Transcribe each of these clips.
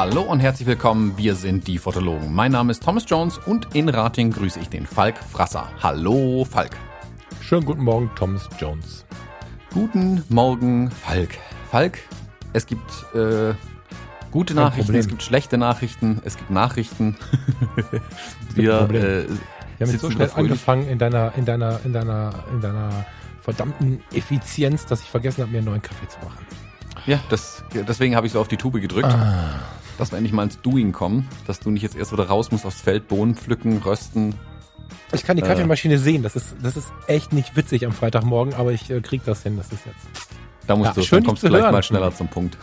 Hallo und herzlich willkommen, wir sind die Fotologen. Mein Name ist Thomas Jones und in Rating grüße ich den Falk Frasser. Hallo Falk. Schönen guten Morgen, Thomas Jones. Guten Morgen, Falk. Falk, es gibt äh, gute Kein Nachrichten, Problem. es gibt schlechte Nachrichten, es gibt Nachrichten. wir, äh, wir haben jetzt so schnell angefangen in deiner, in deiner, in deiner, in deiner verdammten Effizienz, dass ich vergessen habe, mir einen neuen Kaffee zu machen. Ja, das, deswegen habe ich so auf die Tube gedrückt. Ah. Dass wir endlich mal ins Doing kommen. Dass du nicht jetzt erst wieder raus musst aufs Feld, Bohnen pflücken, rösten. Ich kann die Kaffeemaschine äh, sehen. Das ist, das ist echt nicht witzig am Freitagmorgen, aber ich äh, krieg das hin. Das ist jetzt. Da musst ja, du, schön dann kommst du vielleicht hören. mal schneller zum Punkt.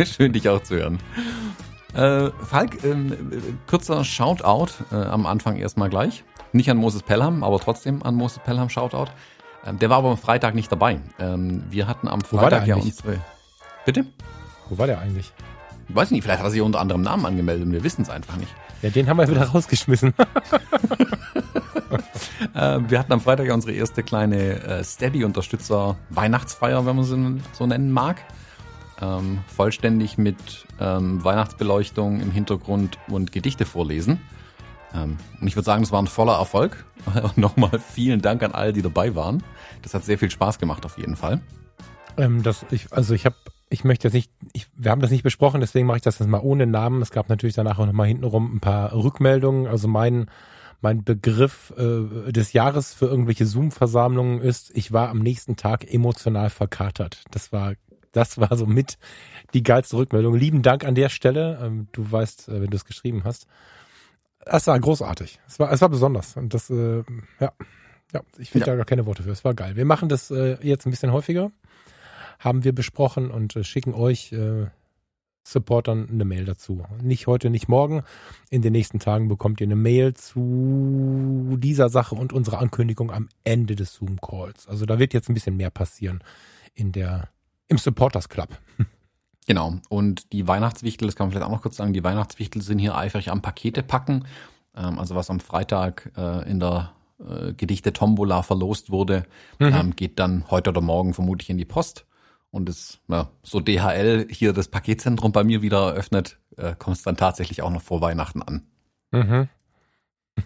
schön dich auch zu hören. Äh, Falk, äh, kurzer Shoutout äh, am Anfang erstmal gleich. Nicht an Moses Pelham, aber trotzdem an Moses Pelham Shoutout. Ähm, der war aber am Freitag nicht dabei. Ähm, wir hatten am Freitag ja unsere. Bitte? Wo war der eigentlich? Ich weiß nicht, vielleicht hat er sich unter anderem Namen angemeldet und wir wissen es einfach nicht. Ja, den haben wir wieder rausgeschmissen. äh, wir hatten am Freitag unsere erste kleine äh, Steady-Unterstützer-Weihnachtsfeier, wenn man sie so nennen mag. Ähm, vollständig mit ähm, Weihnachtsbeleuchtung im Hintergrund und Gedichte vorlesen. Ähm, und ich würde sagen, es war ein voller Erfolg. Und nochmal vielen Dank an alle, die dabei waren. Das hat sehr viel Spaß gemacht auf jeden Fall. Ähm, das, ich, also ich habe, ich möchte jetzt nicht, ich, wir haben das nicht besprochen, deswegen mache ich das jetzt mal ohne Namen. Es gab natürlich danach auch nochmal hintenrum ein paar Rückmeldungen. Also mein, mein Begriff äh, des Jahres für irgendwelche Zoom-Versammlungen ist, ich war am nächsten Tag emotional verkatert. Das war, das war so mit die geilste Rückmeldung. Lieben Dank an der Stelle. Ähm, du weißt, äh, wenn du es geschrieben hast. Es war großartig. Es war, es war besonders. Und das, äh, ja, ja, ich finde ja. da gar keine Worte für. Es war geil. Wir machen das äh, jetzt ein bisschen häufiger. Haben wir besprochen und äh, schicken euch äh, Supportern eine Mail dazu. Nicht heute, nicht morgen. In den nächsten Tagen bekommt ihr eine Mail zu dieser Sache und unserer Ankündigung am Ende des Zoom-Calls. Also da wird jetzt ein bisschen mehr passieren in der, im Supporters Club. Genau. Und die Weihnachtswichtel, das kann man vielleicht auch noch kurz sagen, die Weihnachtswichtel sind hier eifrig am Pakete packen. Ähm, also was am Freitag äh, in der äh, Gedichte Tombola verlost wurde, mhm. ähm, geht dann heute oder morgen vermutlich in die Post. Und es, ja, so DHL hier das Paketzentrum bei mir wieder eröffnet, äh, kommt es dann tatsächlich auch noch vor Weihnachten an. Mhm.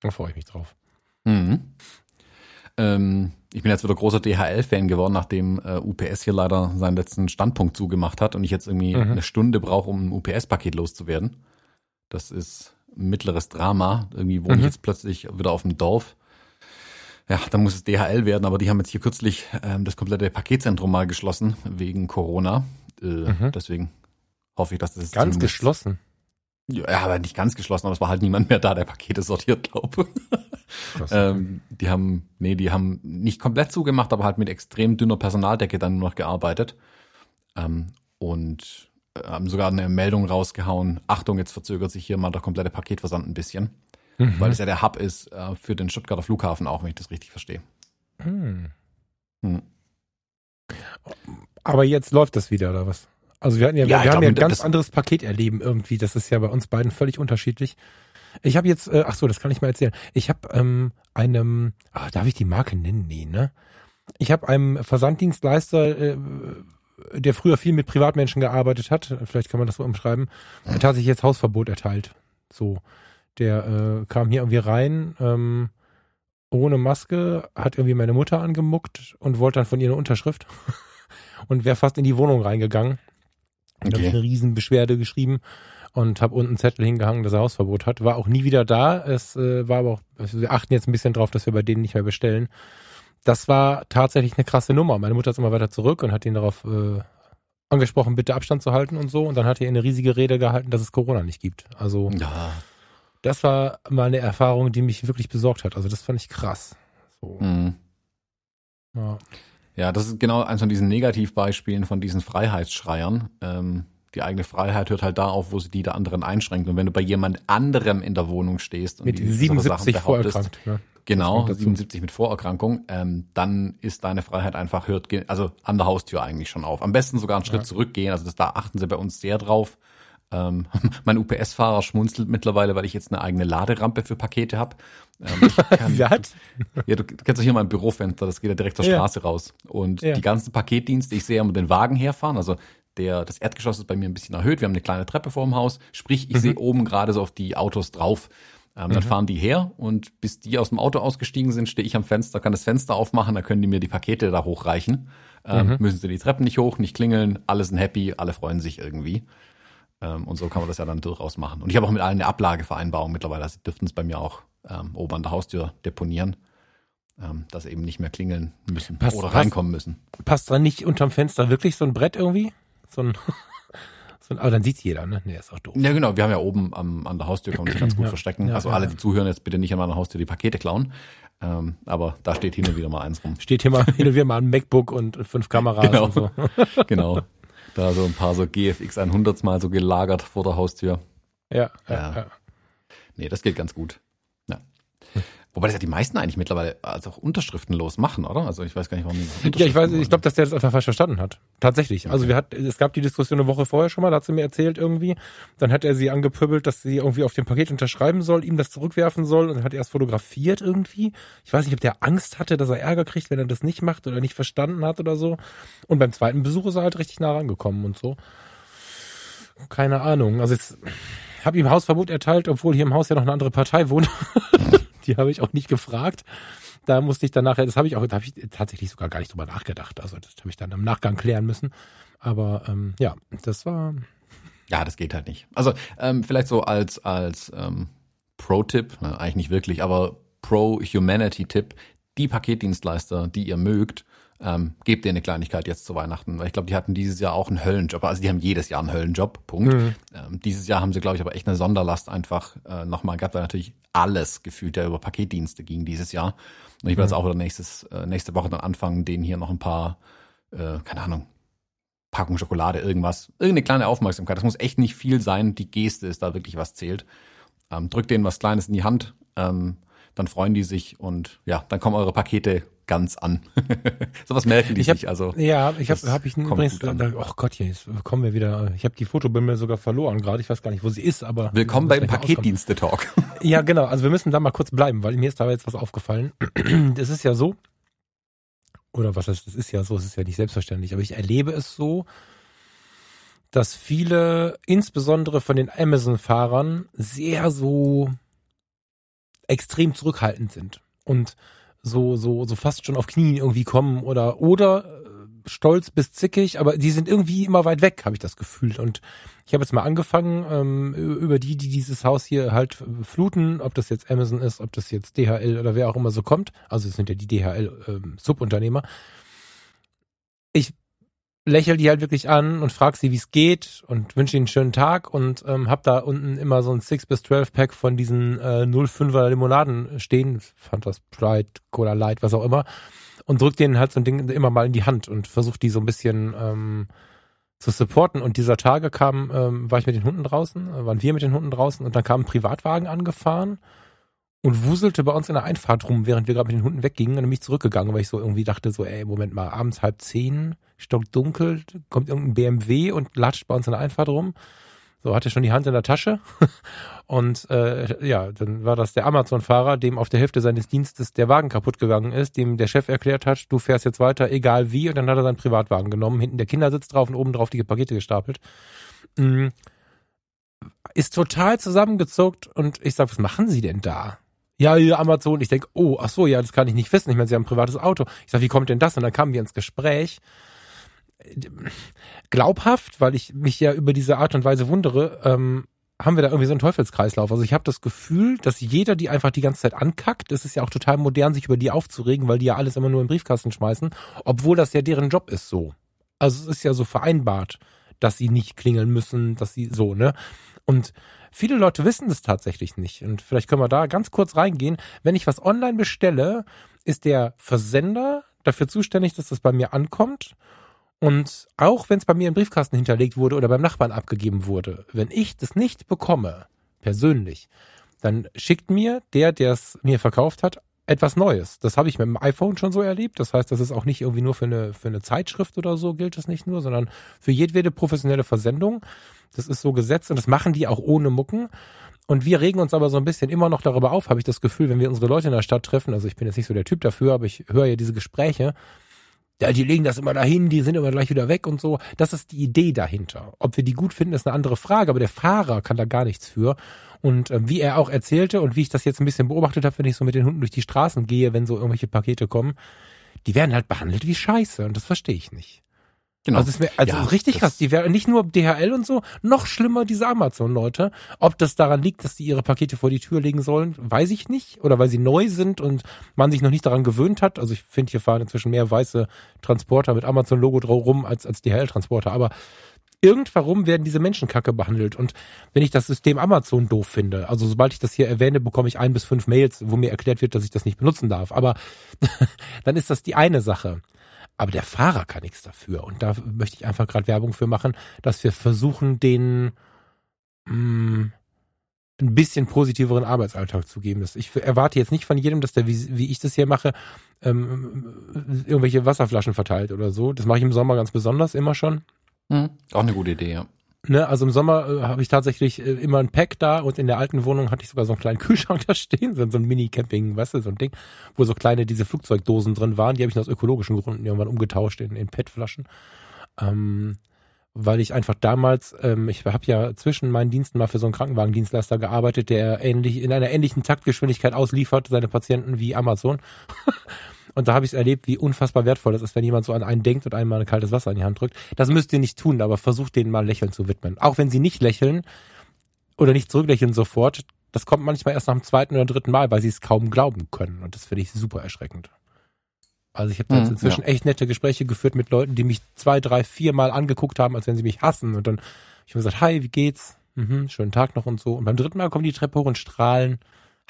Da freue ich mich drauf. Mhm. Ähm, ich bin jetzt wieder großer DHL-Fan geworden, nachdem äh, UPS hier leider seinen letzten Standpunkt zugemacht hat und ich jetzt irgendwie mhm. eine Stunde brauche, um ein UPS-Paket loszuwerden. Das ist ein mittleres Drama. Irgendwie wohne mhm. ich jetzt plötzlich wieder auf dem Dorf. Ja, dann muss es DHL werden, aber die haben jetzt hier kürzlich ähm, das komplette Paketzentrum mal geschlossen wegen Corona. Äh, mhm. Deswegen hoffe ich, dass das ganz geschlossen. Ja, aber nicht ganz geschlossen, aber es war halt niemand mehr da, der Pakete sortiert, glaube. ähm, die haben, nee, die haben nicht komplett zugemacht, aber halt mit extrem dünner Personaldecke dann nur noch gearbeitet. Ähm, und äh, haben sogar eine Meldung rausgehauen. Achtung, jetzt verzögert sich hier mal der komplette Paketversand ein bisschen. Mhm. Weil es ja der Hub ist äh, für den Stuttgarter Flughafen auch, wenn ich das richtig verstehe. Mhm. Hm. Aber jetzt läuft das wieder, oder was? Also wir hatten ja, ja wir haben ja ein ganz anderes Paket erleben irgendwie. Das ist ja bei uns beiden völlig unterschiedlich. Ich habe jetzt, äh, ach so, das kann ich mal erzählen. Ich habe ähm, einem, ach, darf ich die Marke nennen? Nee, ne? Ich habe einem Versanddienstleister, äh, der früher viel mit Privatmenschen gearbeitet hat, vielleicht kann man das so umschreiben, hat tatsächlich jetzt Hausverbot erteilt. So, der äh, kam hier irgendwie rein, ähm, ohne Maske, hat irgendwie meine Mutter angemuckt und wollte dann von ihr eine Unterschrift und wäre fast in die Wohnung reingegangen. Okay. Da habe ich eine Riesenbeschwerde geschrieben und habe unten einen Zettel hingehangen, dass er Hausverbot hat. War auch nie wieder da. Es äh, war aber auch, also wir achten jetzt ein bisschen drauf, dass wir bei denen nicht mehr bestellen. Das war tatsächlich eine krasse Nummer. Meine Mutter ist immer weiter zurück und hat ihn darauf äh, angesprochen, bitte Abstand zu halten und so. Und dann hat er eine riesige Rede gehalten, dass es Corona nicht gibt. Also ja. Das war mal eine Erfahrung, die mich wirklich besorgt hat. Also das fand ich krass. So. Mhm. Ja. Ja, das ist genau eins von diesen Negativbeispielen von diesen Freiheitsschreiern. Ähm, die eigene Freiheit hört halt da auf, wo sie die der anderen einschränkt. Und wenn du bei jemand anderem in der Wohnung stehst und mit die 77 vorerkrankt, ne? genau 77 mit Vorerkrankung, ähm, dann ist deine Freiheit einfach hört also an der Haustür eigentlich schon auf. Am besten sogar einen Schritt ja. zurückgehen. Also das, da achten sie bei uns sehr drauf. Ähm, mein UPS-Fahrer schmunzelt mittlerweile, weil ich jetzt eine eigene Laderampe für Pakete habe. Ähm? Ja, du kennst doch hier mein Bürofenster, das geht ja direkt zur ja. Straße raus. Und ja. die ganzen Paketdienste, ich sehe immer den Wagen herfahren, also der, das Erdgeschoss ist bei mir ein bisschen erhöht, wir haben eine kleine Treppe vor dem Haus, sprich, ich mhm. sehe oben gerade so auf die Autos drauf. Ähm, dann mhm. fahren die her und bis die aus dem Auto ausgestiegen sind, stehe ich am Fenster, kann das Fenster aufmachen, dann können die mir die Pakete da hochreichen. Ähm, mhm. Müssen sie die Treppen nicht hoch, nicht klingeln, alle sind happy, alle freuen sich irgendwie. Ähm, und so kann man das ja dann durchaus machen. Und ich habe auch mit allen eine Ablagevereinbarung mittlerweile. Also dürften es bei mir auch ähm, oben an der Haustür deponieren, ähm, dass sie eben nicht mehr klingeln müssen passt, oder reinkommen müssen. Passt da nicht unterm Fenster wirklich so ein Brett irgendwie? So ein, so ein aber dann sieht's jeder, ne? Nee, ist auch doof. Ja, genau. Wir haben ja oben am, an der Haustür, kann man sich ganz gut ja, verstecken. Ja, also alle, die zuhören, jetzt bitte nicht an meiner Haustür die Pakete klauen. Ähm, aber da steht hin und wieder mal eins rum. Steht hier mal hin und wieder mal ein MacBook und fünf Kameras genau. und so. genau. Da so ein paar so GFX 100 mal so gelagert vor der Haustür. Ja, ja, ja. Nee, das geht ganz gut. Wobei das ja die meisten eigentlich mittlerweile also auch unterschriftenlos machen, oder? Also ich weiß gar nicht, warum die Ja, ich weiß, ich glaube, dass der das einfach falsch verstanden hat. Tatsächlich. Also okay. Also wir hat, es gab die Diskussion eine Woche vorher schon mal, da hat sie mir erzählt irgendwie. Dann hat er sie angepöbelt, dass sie irgendwie auf dem Paket unterschreiben soll, ihm das zurückwerfen soll und hat er es fotografiert irgendwie. Ich weiß nicht, ob der Angst hatte, dass er Ärger kriegt, wenn er das nicht macht oder nicht verstanden hat oder so. Und beim zweiten Besuch ist er halt richtig nah rangekommen und so. Keine Ahnung. Also jetzt habe ihm Hausverbot erteilt, obwohl hier im Haus ja noch eine andere Partei wohnt. die habe ich auch nicht gefragt. Da musste ich dann nachher, das habe ich auch, da habe ich tatsächlich sogar gar nicht drüber nachgedacht. Also das habe ich dann im Nachgang klären müssen. Aber ähm, ja, das war. Ja, das geht halt nicht. Also ähm, vielleicht so als als ähm, Pro-Tipp, ne, eigentlich nicht wirklich, aber Pro-Humanity-Tipp: Die Paketdienstleister, die ihr mögt, ähm, gebt dir eine Kleinigkeit jetzt zu Weihnachten. Weil ich glaube, die hatten dieses Jahr auch einen Höllenjob. Also die haben jedes Jahr einen Höllenjob, Punkt. Mhm. Ähm, dieses Jahr haben sie, glaube ich, aber echt eine Sonderlast einfach äh, nochmal gehabt, weil natürlich alles gefühlt ja über Paketdienste ging dieses Jahr. Und ich werde mhm. jetzt auch wieder nächstes, äh, nächste Woche dann anfangen, denen hier noch ein paar, äh, keine Ahnung, Packung Schokolade, irgendwas, irgendeine kleine Aufmerksamkeit. Das muss echt nicht viel sein. Die Geste ist da wirklich was zählt. Ähm, drückt denen was Kleines in die Hand, ähm, dann freuen die sich und ja, dann kommen eure Pakete ganz an. Sowas merken die ich hab, nicht. Also ja, ich habe hab ich übrigens, da, oh Gott, jetzt kommen wir wieder. Ich habe die Fotobimmel sogar verloren gerade. Ich weiß gar nicht, wo sie ist, aber willkommen beim Paketdienste Talk. ja, genau. Also wir müssen da mal kurz bleiben, weil mir ist da jetzt was aufgefallen. Das ist ja so, oder was heißt, das ist ja so, es ist ja nicht selbstverständlich, aber ich erlebe es so, dass viele, insbesondere von den Amazon-Fahrern, sehr so extrem zurückhaltend sind und so, so, so fast schon auf Knien irgendwie kommen oder, oder äh, stolz bis zickig, aber die sind irgendwie immer weit weg, habe ich das Gefühl. Und ich habe jetzt mal angefangen, ähm, über die, die dieses Haus hier halt fluten, ob das jetzt Amazon ist, ob das jetzt DHL oder wer auch immer so kommt. Also es sind ja die DHL-Subunternehmer. Ähm, lächel die halt wirklich an und frag sie, wie es geht und wünsche ihnen einen schönen Tag und ähm, hab da unten immer so ein 6 bis 12 Pack von diesen äh, 05er Limonaden stehen, Fanta Sprite, Cola Light, was auch immer. Und drück denen halt so ein Ding immer mal in die Hand und versuch die so ein bisschen ähm, zu supporten. Und dieser Tage kam, ähm, war ich mit den Hunden draußen, äh, waren wir mit den Hunden draußen und dann kam ein Privatwagen angefahren und wuselte bei uns in der Einfahrt rum, während wir gerade mit den Hunden weggingen und dann bin ich zurückgegangen, weil ich so irgendwie dachte so, ey, Moment mal, abends halb zehn, stockdunkel, kommt irgendein BMW und latscht bei uns in der Einfahrt rum. So, hatte schon die Hand in der Tasche. Und äh, ja, dann war das der Amazon-Fahrer, dem auf der Hälfte seines Dienstes der Wagen kaputt gegangen ist, dem der Chef erklärt hat, du fährst jetzt weiter, egal wie. Und dann hat er seinen Privatwagen genommen, hinten der Kindersitz drauf und oben drauf die Pakete gestapelt. Mhm. Ist total zusammengezuckt und ich sag, was machen Sie denn da? Ja, hier Amazon. Ich denke, oh, ach so, ja, das kann ich nicht wissen. Ich meine, sie haben ein privates Auto. Ich sag, wie kommt denn das? Und dann kamen wir ins Gespräch. Glaubhaft, weil ich mich ja über diese Art und Weise wundere, ähm, haben wir da irgendwie so einen Teufelskreislauf. Also ich habe das Gefühl, dass jeder die einfach die ganze Zeit ankackt. Es ist ja auch total modern, sich über die aufzuregen, weil die ja alles immer nur im Briefkasten schmeißen, obwohl das ja deren Job ist so. Also es ist ja so vereinbart, dass sie nicht klingeln müssen, dass sie so, ne? Und viele Leute wissen das tatsächlich nicht. Und vielleicht können wir da ganz kurz reingehen. Wenn ich was online bestelle, ist der Versender dafür zuständig, dass das bei mir ankommt. Und auch wenn es bei mir im Briefkasten hinterlegt wurde oder beim Nachbarn abgegeben wurde, wenn ich das nicht bekomme, persönlich, dann schickt mir der, der es mir verkauft hat, etwas Neues. Das habe ich mit dem iPhone schon so erlebt. Das heißt, das ist auch nicht irgendwie nur für eine, für eine Zeitschrift oder so gilt das nicht nur, sondern für jedwede professionelle Versendung. Das ist so gesetzt und das machen die auch ohne Mucken. Und wir regen uns aber so ein bisschen immer noch darüber auf, habe ich das Gefühl, wenn wir unsere Leute in der Stadt treffen. Also ich bin jetzt nicht so der Typ dafür, aber ich höre ja diese Gespräche. Ja, die legen das immer dahin, die sind immer gleich wieder weg und so. Das ist die Idee dahinter. Ob wir die gut finden, ist eine andere Frage, aber der Fahrer kann da gar nichts für. Und äh, wie er auch erzählte und wie ich das jetzt ein bisschen beobachtet habe, wenn ich so mit den Hunden durch die Straßen gehe, wenn so irgendwelche Pakete kommen, die werden halt behandelt wie Scheiße und das verstehe ich nicht. Genau. Also, wär, also ja, richtig krass. Die wären nicht nur DHL und so, noch schlimmer diese Amazon-Leute. Ob das daran liegt, dass die ihre Pakete vor die Tür legen sollen, weiß ich nicht. Oder weil sie neu sind und man sich noch nicht daran gewöhnt hat. Also ich finde, hier fahren inzwischen mehr weiße Transporter mit Amazon-Logo drauf rum als, als DHL-Transporter. Aber irgendwann werden diese Menschen kacke behandelt. Und wenn ich das System Amazon doof finde, also sobald ich das hier erwähne, bekomme ich ein bis fünf Mails, wo mir erklärt wird, dass ich das nicht benutzen darf. Aber dann ist das die eine Sache. Aber der Fahrer kann nichts dafür. Und da möchte ich einfach gerade Werbung für machen, dass wir versuchen, den mh, mm, ein bisschen positiveren Arbeitsalltag zu geben. Ich erwarte jetzt nicht von jedem, dass der, wie, wie ich das hier mache, ähm, irgendwelche Wasserflaschen verteilt oder so. Das mache ich im Sommer ganz besonders immer schon. Mhm. Auch eine gute Idee, ja. Ne, also im Sommer äh, habe ich tatsächlich äh, immer ein Pack da und in der alten Wohnung hatte ich sogar so einen kleinen Kühlschrank da stehen, so, so ein Mini-Camping, weißt du, so ein Ding, wo so kleine diese Flugzeugdosen drin waren. Die habe ich aus ökologischen Gründen irgendwann umgetauscht in, in PET-Flaschen. Ähm, weil ich einfach damals, ähm, ich habe ja zwischen meinen Diensten mal für so einen Krankenwagendienstleister gearbeitet, der ähnlich in einer ähnlichen Taktgeschwindigkeit ausliefert seine Patienten wie Amazon. Und da habe ich es erlebt, wie unfassbar wertvoll das ist, wenn jemand so an einen denkt und einem mal ein kaltes Wasser in die Hand drückt. Das müsst ihr nicht tun, aber versucht denen mal Lächeln zu widmen. Auch wenn sie nicht lächeln oder nicht zurücklächeln sofort, das kommt manchmal erst nach dem zweiten oder dritten Mal, weil sie es kaum glauben können. Und das finde ich super erschreckend. Also ich habe mhm, inzwischen ja. echt nette Gespräche geführt mit Leuten, die mich zwei, drei, vier Mal angeguckt haben, als wenn sie mich hassen. Und dann ich habe gesagt, hi, wie geht's? Mhm, schönen Tag noch und so. Und beim dritten Mal kommen die Treppe hoch und strahlen.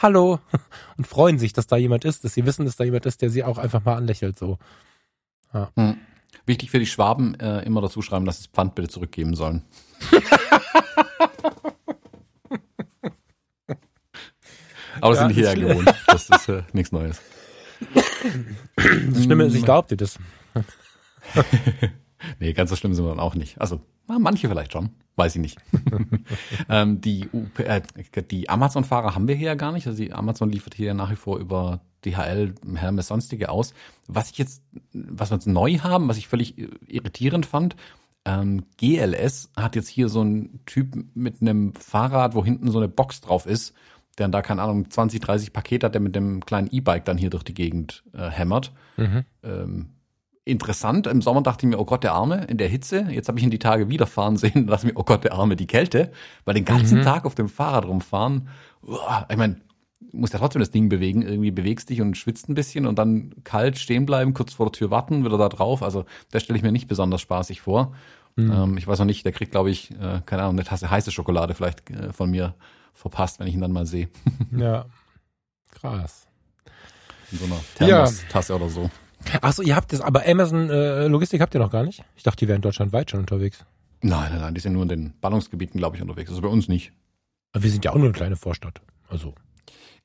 Hallo und freuen sich, dass da jemand ist, dass sie wissen, dass da jemand ist, der sie auch einfach mal anlächelt. So. Ja. Hm. Wichtig für die Schwaben äh, immer dazu schreiben, dass sie das Pfand bitte zurückgeben sollen. Aber ja, sind hier ja gewohnt. Das ist äh, nichts Neues. Das Schlimme ist, ich glaubte das. nee, ganz so schlimm sind wir dann auch nicht. Also, manche vielleicht schon. Weiß ich nicht. ähm, die, äh, die Amazon-Fahrer haben wir hier ja gar nicht. Also die Amazon liefert hier nach wie vor über DHL, Hermes, sonstige aus. Was ich jetzt, was wir jetzt neu haben, was ich völlig irritierend fand, ähm, GLS hat jetzt hier so einen Typ mit einem Fahrrad, wo hinten so eine Box drauf ist, der dann da, keine Ahnung, 20, 30 Pakete hat, der mit dem kleinen E-Bike dann hier durch die Gegend äh, hämmert. Mhm. Ähm, interessant. Im Sommer dachte ich mir, oh Gott, der Arme in der Hitze. Jetzt habe ich ihn die Tage wieder fahren sehen und dachte mir, oh Gott, der Arme, die Kälte. Weil den ganzen mhm. Tag auf dem Fahrrad rumfahren, uah, ich meine, musst ja trotzdem das Ding bewegen. Irgendwie bewegst dich und schwitzt ein bisschen und dann kalt stehen bleiben, kurz vor der Tür warten, wieder da drauf. Also das stelle ich mir nicht besonders spaßig vor. Mhm. Ähm, ich weiß noch nicht, der kriegt, glaube ich, äh, keine Ahnung, eine Tasse heiße Schokolade vielleicht äh, von mir verpasst, wenn ich ihn dann mal sehe. ja, krass. In so einer Thermos-Tasse ja. oder so. Achso, ihr habt das, aber Amazon äh, Logistik habt ihr noch gar nicht? Ich dachte, die wären deutschlandweit schon unterwegs. Nein, nein, nein, die sind nur in den Ballungsgebieten, glaube ich, unterwegs. Also bei uns nicht. Aber wir sind ja auch nur eine kleine Vorstadt. Also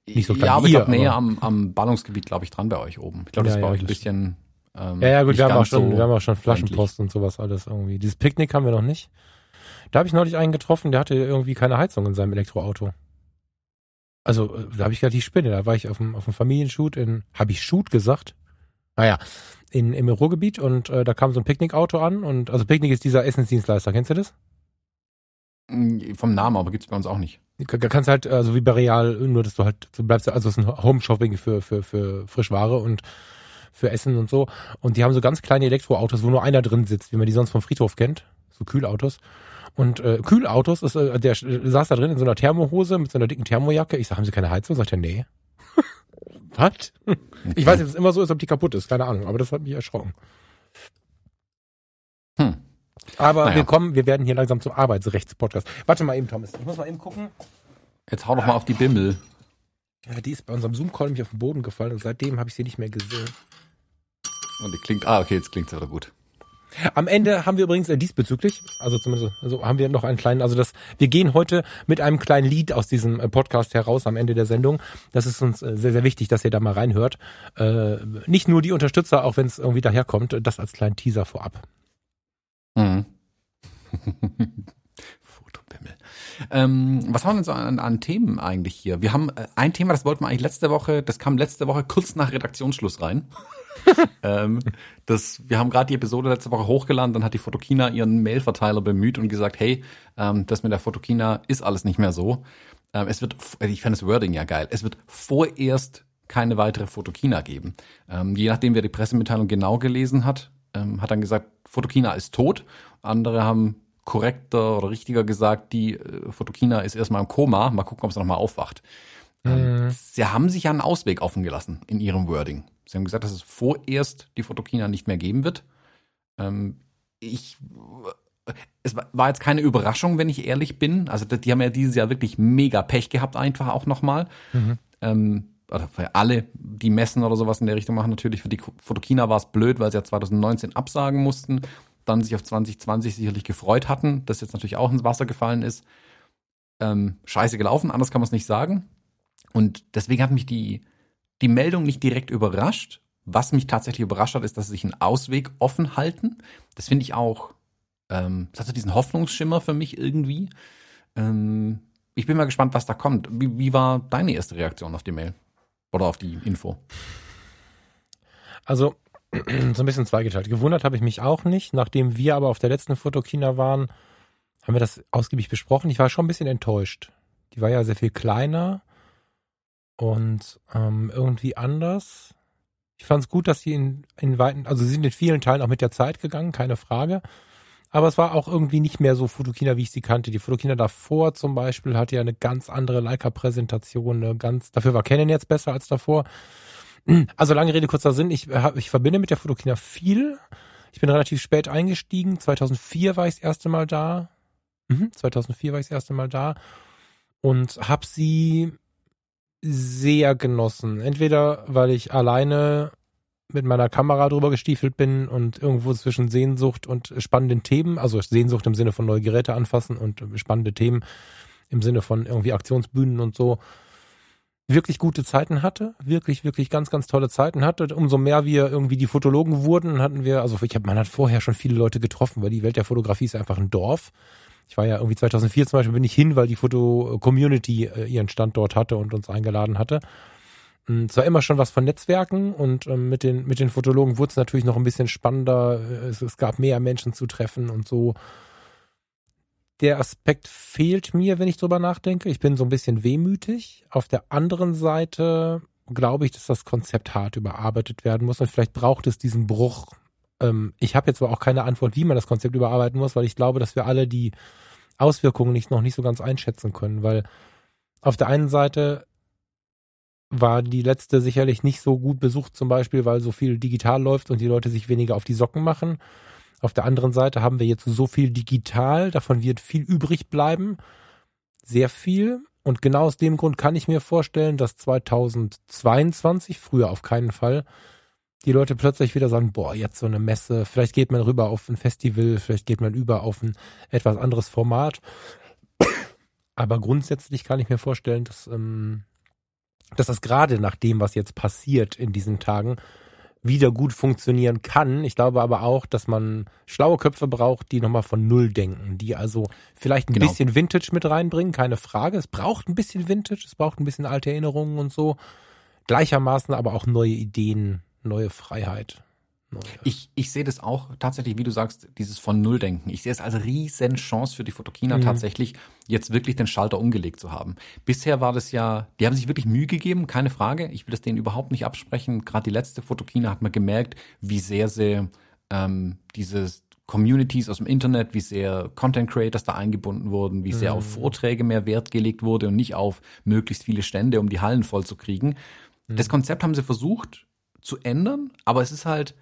nicht so klein Ja, aber ich glaube näher am, am Ballungsgebiet, glaube ich, dran bei euch oben. Ich glaube, das ja, ist bei ja, euch ein bisschen. Ähm, ja, ja, gut, wir haben, auch schon, so wir haben auch schon Flaschenpost und sowas alles irgendwie. Dieses Picknick haben wir noch nicht. Da habe ich neulich einen getroffen, der hatte irgendwie keine Heizung in seinem Elektroauto. Also, äh, da habe ich gerade die Spinne. Da war ich auf dem, auf dem Familienshoot in, habe ich Shoot gesagt? Naja, in, im Ruhrgebiet und äh, da kam so ein Picknickauto an und also Picknick ist dieser Essensdienstleister, kennst du das? Mm, vom Namen, aber gibt's bei uns auch nicht. Du kannst halt, also wie bei Real, nur dass du halt, du bleibst, also es ist ein Home-Shopping für, für, für Frischware und für Essen und so. Und die haben so ganz kleine Elektroautos, wo nur einer drin sitzt, wie man die sonst vom Friedhof kennt. So Kühlautos. Und äh, Kühlautos ist, äh, der saß da drin in so einer Thermohose mit so einer dicken Thermojacke. Ich sag, haben Sie keine Heizung? Sagt er, nee. Was? Okay. Ich weiß nicht, ob es immer so ist, ob die kaputt ist. Keine Ahnung, aber das hat mich erschrocken. Hm. Aber naja. wir kommen, wir werden hier langsam zum Arbeitsrechts-Podcast. Warte mal eben, Thomas. Ich muss mal eben gucken. Jetzt hau doch mal auf die Bimmel. Ja, die ist bei unserem Zoom-Call nämlich auf den Boden gefallen und seitdem habe ich sie nicht mehr gesehen. Und die klingt, ah, okay, jetzt klingt sie wieder gut. Am Ende haben wir übrigens äh, diesbezüglich, also zumindest also haben wir noch einen kleinen, also das, wir gehen heute mit einem kleinen Lied aus diesem äh, Podcast heraus am Ende der Sendung. Das ist uns äh, sehr, sehr wichtig, dass ihr da mal reinhört. Nicht nur die Unterstützer, auch wenn es irgendwie daherkommt, das als kleinen Teaser vorab. Mhm. Ähm, was haben wir denn so an, an, Themen eigentlich hier? Wir haben ein Thema, das wollten wir eigentlich letzte Woche, das kam letzte Woche kurz nach Redaktionsschluss rein. ähm, das, wir haben gerade die Episode letzte Woche hochgeladen, dann hat die Fotokina ihren Mailverteiler bemüht und gesagt, hey, ähm, das mit der Fotokina ist alles nicht mehr so. Ähm, es wird, ich fände das Wording ja geil, es wird vorerst keine weitere Fotokina geben. Ähm, je nachdem, wer die Pressemitteilung genau gelesen hat, ähm, hat dann gesagt, Fotokina ist tot. Andere haben korrekter oder richtiger gesagt, die äh, Fotokina ist erstmal im Koma. Mal gucken, ob sie nochmal aufwacht. Ähm, mhm. Sie haben sich ja einen Ausweg offen gelassen in ihrem Wording. Sie haben gesagt, dass es vorerst die Fotokina nicht mehr geben wird. Ähm, ich, es war jetzt keine Überraschung, wenn ich ehrlich bin. Also die haben ja dieses Jahr wirklich mega Pech gehabt, einfach auch nochmal. Mhm. Ähm, oder für alle, die Messen oder sowas in der Richtung machen, natürlich für die Fotokina war es blöd, weil sie ja 2019 absagen mussten, dann sich auf 2020 sicherlich gefreut hatten, das jetzt natürlich auch ins Wasser gefallen ist. Ähm, scheiße gelaufen, anders kann man es nicht sagen. Und deswegen hat mich die, die Meldung nicht direkt überrascht. Was mich tatsächlich überrascht hat, ist, dass sie sich einen Ausweg offen halten. Das finde ich auch, ähm, das hat so diesen Hoffnungsschimmer für mich irgendwie. Ähm, ich bin mal gespannt, was da kommt. Wie, wie war deine erste Reaktion auf die Mail? Oder auf die Info? Also, so ein bisschen zweigeteilt. Gewundert habe ich mich auch nicht. Nachdem wir aber auf der letzten Fotokina waren, haben wir das ausgiebig besprochen. Ich war schon ein bisschen enttäuscht. Die war ja sehr viel kleiner und ähm, irgendwie anders. Ich fand es gut, dass sie in, in weiten, also sie sind in vielen Teilen auch mit der Zeit gegangen, keine Frage. Aber es war auch irgendwie nicht mehr so Fotokina, wie ich sie kannte. Die Fotokina davor zum Beispiel hatte ja eine ganz andere Leica-Präsentation, eine ganz, dafür war Canon jetzt besser als davor. Also lange Rede, kurzer Sinn. Ich, ich verbinde mit der Fotokina viel. Ich bin relativ spät eingestiegen. 2004 war ich das erste Mal da. Mhm, 2004 war ich das erste Mal da und habe sie sehr genossen. Entweder weil ich alleine mit meiner Kamera drüber gestiefelt bin und irgendwo zwischen Sehnsucht und spannenden Themen, also Sehnsucht im Sinne von neue Geräte anfassen und spannende Themen im Sinne von irgendwie Aktionsbühnen und so, wirklich gute Zeiten hatte, wirklich, wirklich ganz, ganz tolle Zeiten hatte. Umso mehr wir irgendwie die Fotologen wurden, hatten wir, also ich habe, man hat vorher schon viele Leute getroffen, weil die Welt der Fotografie ist einfach ein Dorf. Ich war ja irgendwie 2004 zum Beispiel bin ich hin, weil die Foto-Community äh, ihren Standort hatte und uns eingeladen hatte. Hm, es war immer schon was von Netzwerken und ähm, mit den, mit den Fotologen wurde es natürlich noch ein bisschen spannender. Es, es gab mehr Menschen zu treffen und so. Der Aspekt fehlt mir, wenn ich drüber nachdenke. Ich bin so ein bisschen wehmütig. Auf der anderen Seite glaube ich, dass das Konzept hart überarbeitet werden muss und vielleicht braucht es diesen Bruch ähm, ich habe jetzt aber auch keine Antwort, wie man das Konzept überarbeiten muss, weil ich glaube, dass wir alle die Auswirkungen nicht, noch nicht so ganz einschätzen können, weil auf der einen Seite war die letzte sicherlich nicht so gut besucht, zum Beispiel, weil so viel digital läuft und die Leute sich weniger auf die Socken machen. Auf der anderen Seite haben wir jetzt so viel digital, davon wird viel übrig bleiben. Sehr viel. Und genau aus dem Grund kann ich mir vorstellen, dass 2022, früher auf keinen Fall, die Leute plötzlich wieder sagen, boah, jetzt so eine Messe, vielleicht geht man rüber auf ein Festival, vielleicht geht man über auf ein etwas anderes Format. Aber grundsätzlich kann ich mir vorstellen, dass, ähm, dass das gerade nach dem, was jetzt passiert in diesen Tagen, wieder gut funktionieren kann. Ich glaube aber auch, dass man schlaue Köpfe braucht, die nochmal von Null denken, die also vielleicht ein genau. bisschen Vintage mit reinbringen, keine Frage. Es braucht ein bisschen Vintage, es braucht ein bisschen alte Erinnerungen und so. Gleichermaßen aber auch neue Ideen neue Freiheit. Neue. Ich, ich sehe das auch tatsächlich, wie du sagst, dieses von Null denken. Ich sehe es als riesen Chance für die Fotokina mhm. tatsächlich, jetzt wirklich den Schalter umgelegt zu haben. Bisher war das ja, die haben sich wirklich Mühe gegeben, keine Frage. Ich will das denen überhaupt nicht absprechen. Gerade die letzte Fotokina hat man gemerkt, wie sehr sie ähm, dieses Communities aus dem Internet, wie sehr Content Creators da eingebunden wurden, wie sehr mhm. auf Vorträge mehr Wert gelegt wurde und nicht auf möglichst viele Stände, um die Hallen voll zu kriegen. Mhm. Das Konzept haben sie versucht, zu ändern, aber es ist halt,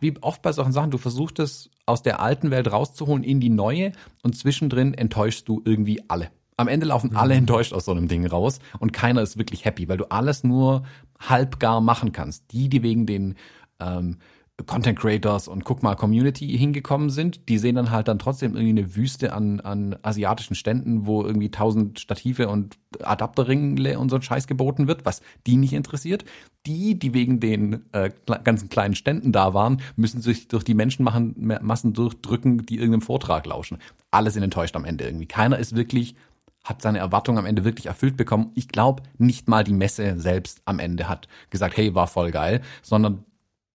wie oft bei solchen Sachen, du versuchst es aus der alten Welt rauszuholen in die neue und zwischendrin enttäuschst du irgendwie alle. Am Ende laufen alle mhm. enttäuscht aus so einem Ding raus und keiner ist wirklich happy, weil du alles nur halbgar machen kannst. Die, die wegen den ähm, Content Creators und guck mal Community hingekommen sind, die sehen dann halt dann trotzdem irgendwie eine Wüste an, an asiatischen Ständen, wo irgendwie tausend Stative und Adapterringe und so ein Scheiß geboten wird, was die nicht interessiert. Die, die wegen den äh, ganzen kleinen Ständen da waren, müssen sich durch die Menschenmassen durchdrücken, die irgendeinem Vortrag lauschen. Alle sind enttäuscht am Ende irgendwie. Keiner ist wirklich hat seine Erwartungen am Ende wirklich erfüllt bekommen. Ich glaube, nicht mal die Messe selbst am Ende hat gesagt, hey, war voll geil, sondern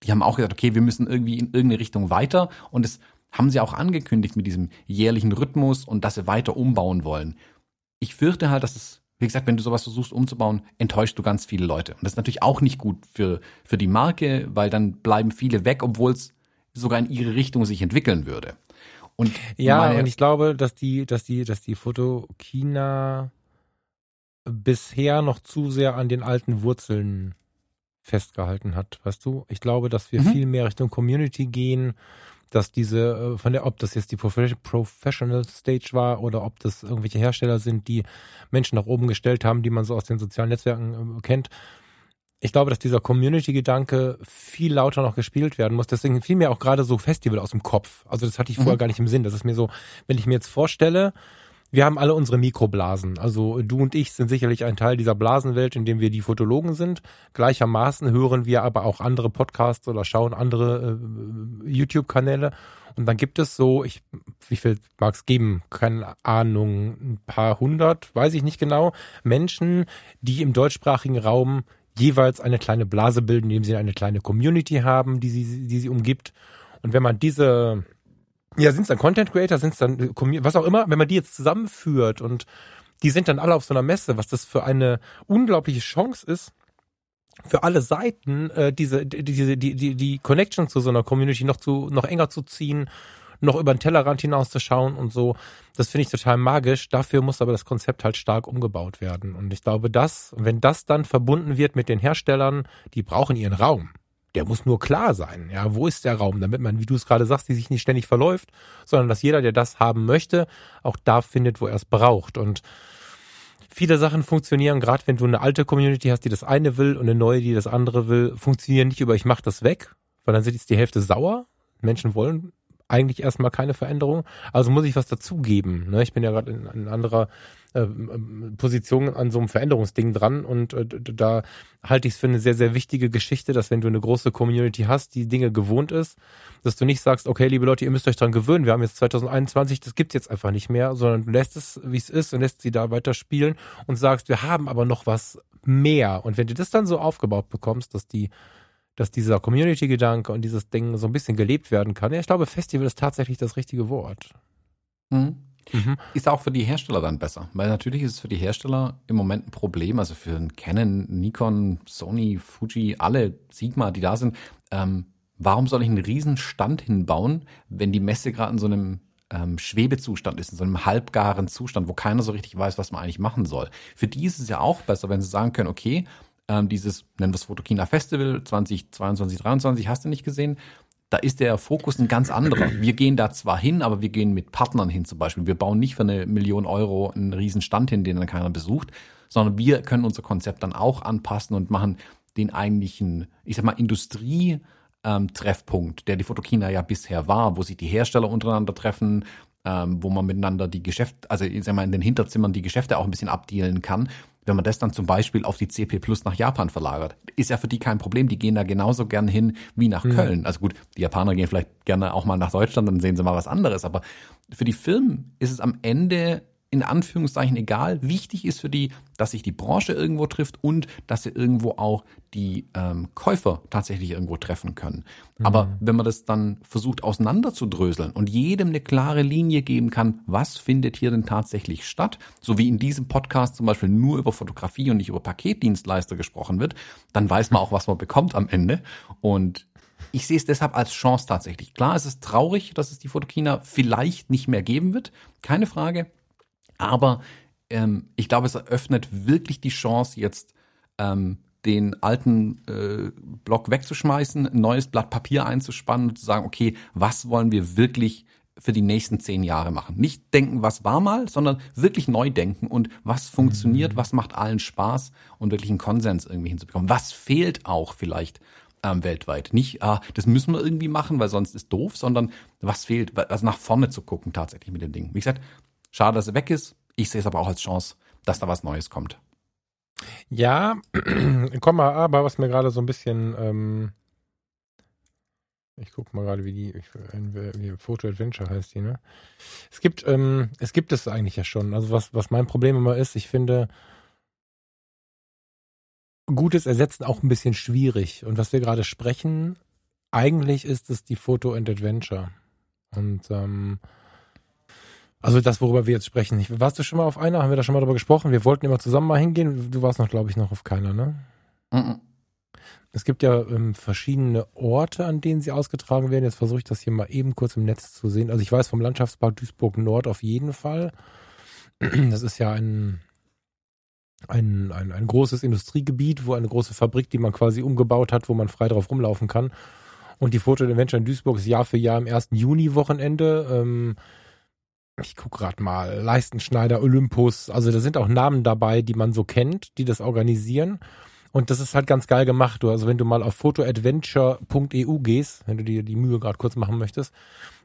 die haben auch gesagt, okay, wir müssen irgendwie in irgendeine Richtung weiter und das haben sie auch angekündigt mit diesem jährlichen Rhythmus und dass sie weiter umbauen wollen. Ich fürchte halt, dass es, wie gesagt, wenn du sowas versuchst umzubauen, enttäuscht du ganz viele Leute. Und das ist natürlich auch nicht gut für, für die Marke, weil dann bleiben viele weg, obwohl es sogar in ihre Richtung sich entwickeln würde. Und ja, und ich glaube, dass die, dass die, dass die Fotokina bisher noch zu sehr an den alten Wurzeln festgehalten hat, weißt du? Ich glaube, dass wir mhm. viel mehr Richtung Community gehen, dass diese, äh, von der, ob das jetzt die Professional Stage war oder ob das irgendwelche Hersteller sind, die Menschen nach oben gestellt haben, die man so aus den sozialen Netzwerken äh, kennt. Ich glaube, dass dieser Community-Gedanke viel lauter noch gespielt werden muss. Deswegen fiel mir auch gerade so Festival aus dem Kopf. Also das hatte ich vorher mhm. gar nicht im Sinn. Das ist mir so, wenn ich mir jetzt vorstelle, wir haben alle unsere Mikroblasen. Also du und ich sind sicherlich ein Teil dieser Blasenwelt, in dem wir die Fotologen sind. Gleichermaßen hören wir aber auch andere Podcasts oder schauen andere äh, YouTube-Kanäle. Und dann gibt es so, ich, wie viel mag es geben? Keine Ahnung, ein paar hundert, weiß ich nicht genau, Menschen, die im deutschsprachigen Raum jeweils eine kleine Blase bilden, indem sie eine kleine Community haben, die sie, die sie umgibt. Und wenn man diese ja, sind es dann Content Creator, sind es dann was auch immer, wenn man die jetzt zusammenführt und die sind dann alle auf so einer Messe, was das für eine unglaubliche Chance ist, für alle Seiten äh, diese diese die die die Connection zu so einer Community noch zu noch enger zu ziehen, noch über den Tellerrand hinauszuschauen und so. Das finde ich total magisch. Dafür muss aber das Konzept halt stark umgebaut werden und ich glaube, dass wenn das dann verbunden wird mit den Herstellern, die brauchen ihren Raum der muss nur klar sein. Ja, wo ist der Raum, damit man, wie du es gerade sagst, die sich nicht ständig verläuft, sondern dass jeder, der das haben möchte, auch da findet, wo er es braucht. Und viele Sachen funktionieren, gerade wenn du eine alte Community hast, die das eine will und eine neue, die das andere will, funktionieren nicht über ich mach das weg, weil dann sind jetzt die Hälfte sauer. Menschen wollen eigentlich erstmal keine Veränderung. Also muss ich was dazugeben. Ne? Ich bin ja gerade in, in anderer äh, Position an so einem Veränderungsding dran und äh, da halte ich es für eine sehr, sehr wichtige Geschichte, dass wenn du eine große Community hast, die Dinge gewohnt ist, dass du nicht sagst, okay, liebe Leute, ihr müsst euch dran gewöhnen, wir haben jetzt 2021, das gibt's jetzt einfach nicht mehr, sondern du lässt es, wie es ist und lässt sie da weiter spielen und sagst, wir haben aber noch was mehr. Und wenn du das dann so aufgebaut bekommst, dass die dass dieser Community-Gedanke und dieses Ding so ein bisschen gelebt werden kann. Ja, ich glaube, Festival ist tatsächlich das richtige Wort. Mhm. Mhm. Ist auch für die Hersteller dann besser, weil natürlich ist es für die Hersteller im Moment ein Problem, also für Canon, Nikon, Sony, Fuji, alle Sigma, die da sind. Ähm, warum soll ich einen riesen Stand hinbauen, wenn die Messe gerade in so einem ähm, Schwebezustand ist, in so einem halbgaren Zustand, wo keiner so richtig weiß, was man eigentlich machen soll. Für die ist es ja auch besser, wenn sie sagen können, okay, ähm, dieses, nennen wir es Fotokina Festival 2022, 2023, hast du nicht gesehen? Da ist der Fokus ein ganz anderer. Wir gehen da zwar hin, aber wir gehen mit Partnern hin zum Beispiel. Wir bauen nicht für eine Million Euro einen riesen Stand hin, den dann keiner besucht, sondern wir können unser Konzept dann auch anpassen und machen den eigentlichen, ich sag mal, Industrie, ähm, der die Fotokina ja bisher war, wo sich die Hersteller untereinander treffen, ähm, wo man miteinander die Geschäfte, also ich sag mal, in den Hinterzimmern die Geschäfte auch ein bisschen abdealen kann. Wenn man das dann zum Beispiel auf die CP Plus nach Japan verlagert, ist ja für die kein Problem. Die gehen da genauso gern hin wie nach mhm. Köln. Also gut, die Japaner gehen vielleicht gerne auch mal nach Deutschland, dann sehen sie mal was anderes. Aber für die Firmen ist es am Ende in Anführungszeichen egal. Wichtig ist für die, dass sich die Branche irgendwo trifft und dass sie irgendwo auch die ähm, Käufer tatsächlich irgendwo treffen können. Mhm. Aber wenn man das dann versucht auseinanderzudröseln und jedem eine klare Linie geben kann, was findet hier denn tatsächlich statt, so wie in diesem Podcast zum Beispiel nur über Fotografie und nicht über Paketdienstleister gesprochen wird, dann weiß man auch, was man bekommt am Ende. Und ich sehe es deshalb als Chance tatsächlich. Klar, es ist traurig, dass es die Fotokina vielleicht nicht mehr geben wird, keine Frage. Aber ähm, ich glaube, es eröffnet wirklich die Chance, jetzt ähm, den alten äh, Block wegzuschmeißen, ein neues Blatt Papier einzuspannen und zu sagen, okay, was wollen wir wirklich für die nächsten zehn Jahre machen? Nicht denken, was war mal, sondern wirklich neu denken und was funktioniert, mhm. was macht allen Spaß und wirklich einen Konsens irgendwie hinzubekommen. Was fehlt auch vielleicht ähm, weltweit. Nicht, ah, das müssen wir irgendwie machen, weil sonst ist doof, sondern was fehlt, also nach vorne zu gucken tatsächlich mit dem Ding. Wie gesagt, schade, dass er weg ist. Ich sehe es aber auch als Chance, dass da was Neues kommt. Ja, komm mal, aber was mir gerade so ein bisschen, ähm, ich gucke mal gerade, wie die, wie Photo Adventure heißt die, ne? Es gibt, ähm, es gibt es eigentlich ja schon. Also was, was mein Problem immer ist, ich finde, gutes Ersetzen auch ein bisschen schwierig. Und was wir gerade sprechen, eigentlich ist es die Photo and Adventure. Und ähm, also das, worüber wir jetzt sprechen. Warst du schon mal auf einer? Haben wir da schon mal drüber gesprochen? Wir wollten immer zusammen mal hingehen. Du warst noch, glaube ich, noch auf keiner, ne? Mhm. Es gibt ja ähm, verschiedene Orte, an denen sie ausgetragen werden. Jetzt versuche ich das hier mal eben kurz im Netz zu sehen. Also ich weiß vom Landschaftspark Duisburg Nord auf jeden Fall. Das ist ja ein ein, ein, ein großes Industriegebiet, wo eine große Fabrik, die man quasi umgebaut hat, wo man frei drauf rumlaufen kann. Und die Foto Adventure in Duisburg ist Jahr für Jahr im ersten Juni-Wochenende. Ähm, ich guck gerade mal, Leistenschneider, Olympus, also da sind auch Namen dabei, die man so kennt, die das organisieren. Und das ist halt ganz geil gemacht. Du, also wenn du mal auf photoadventure.eu gehst, wenn du dir die Mühe gerade kurz machen möchtest,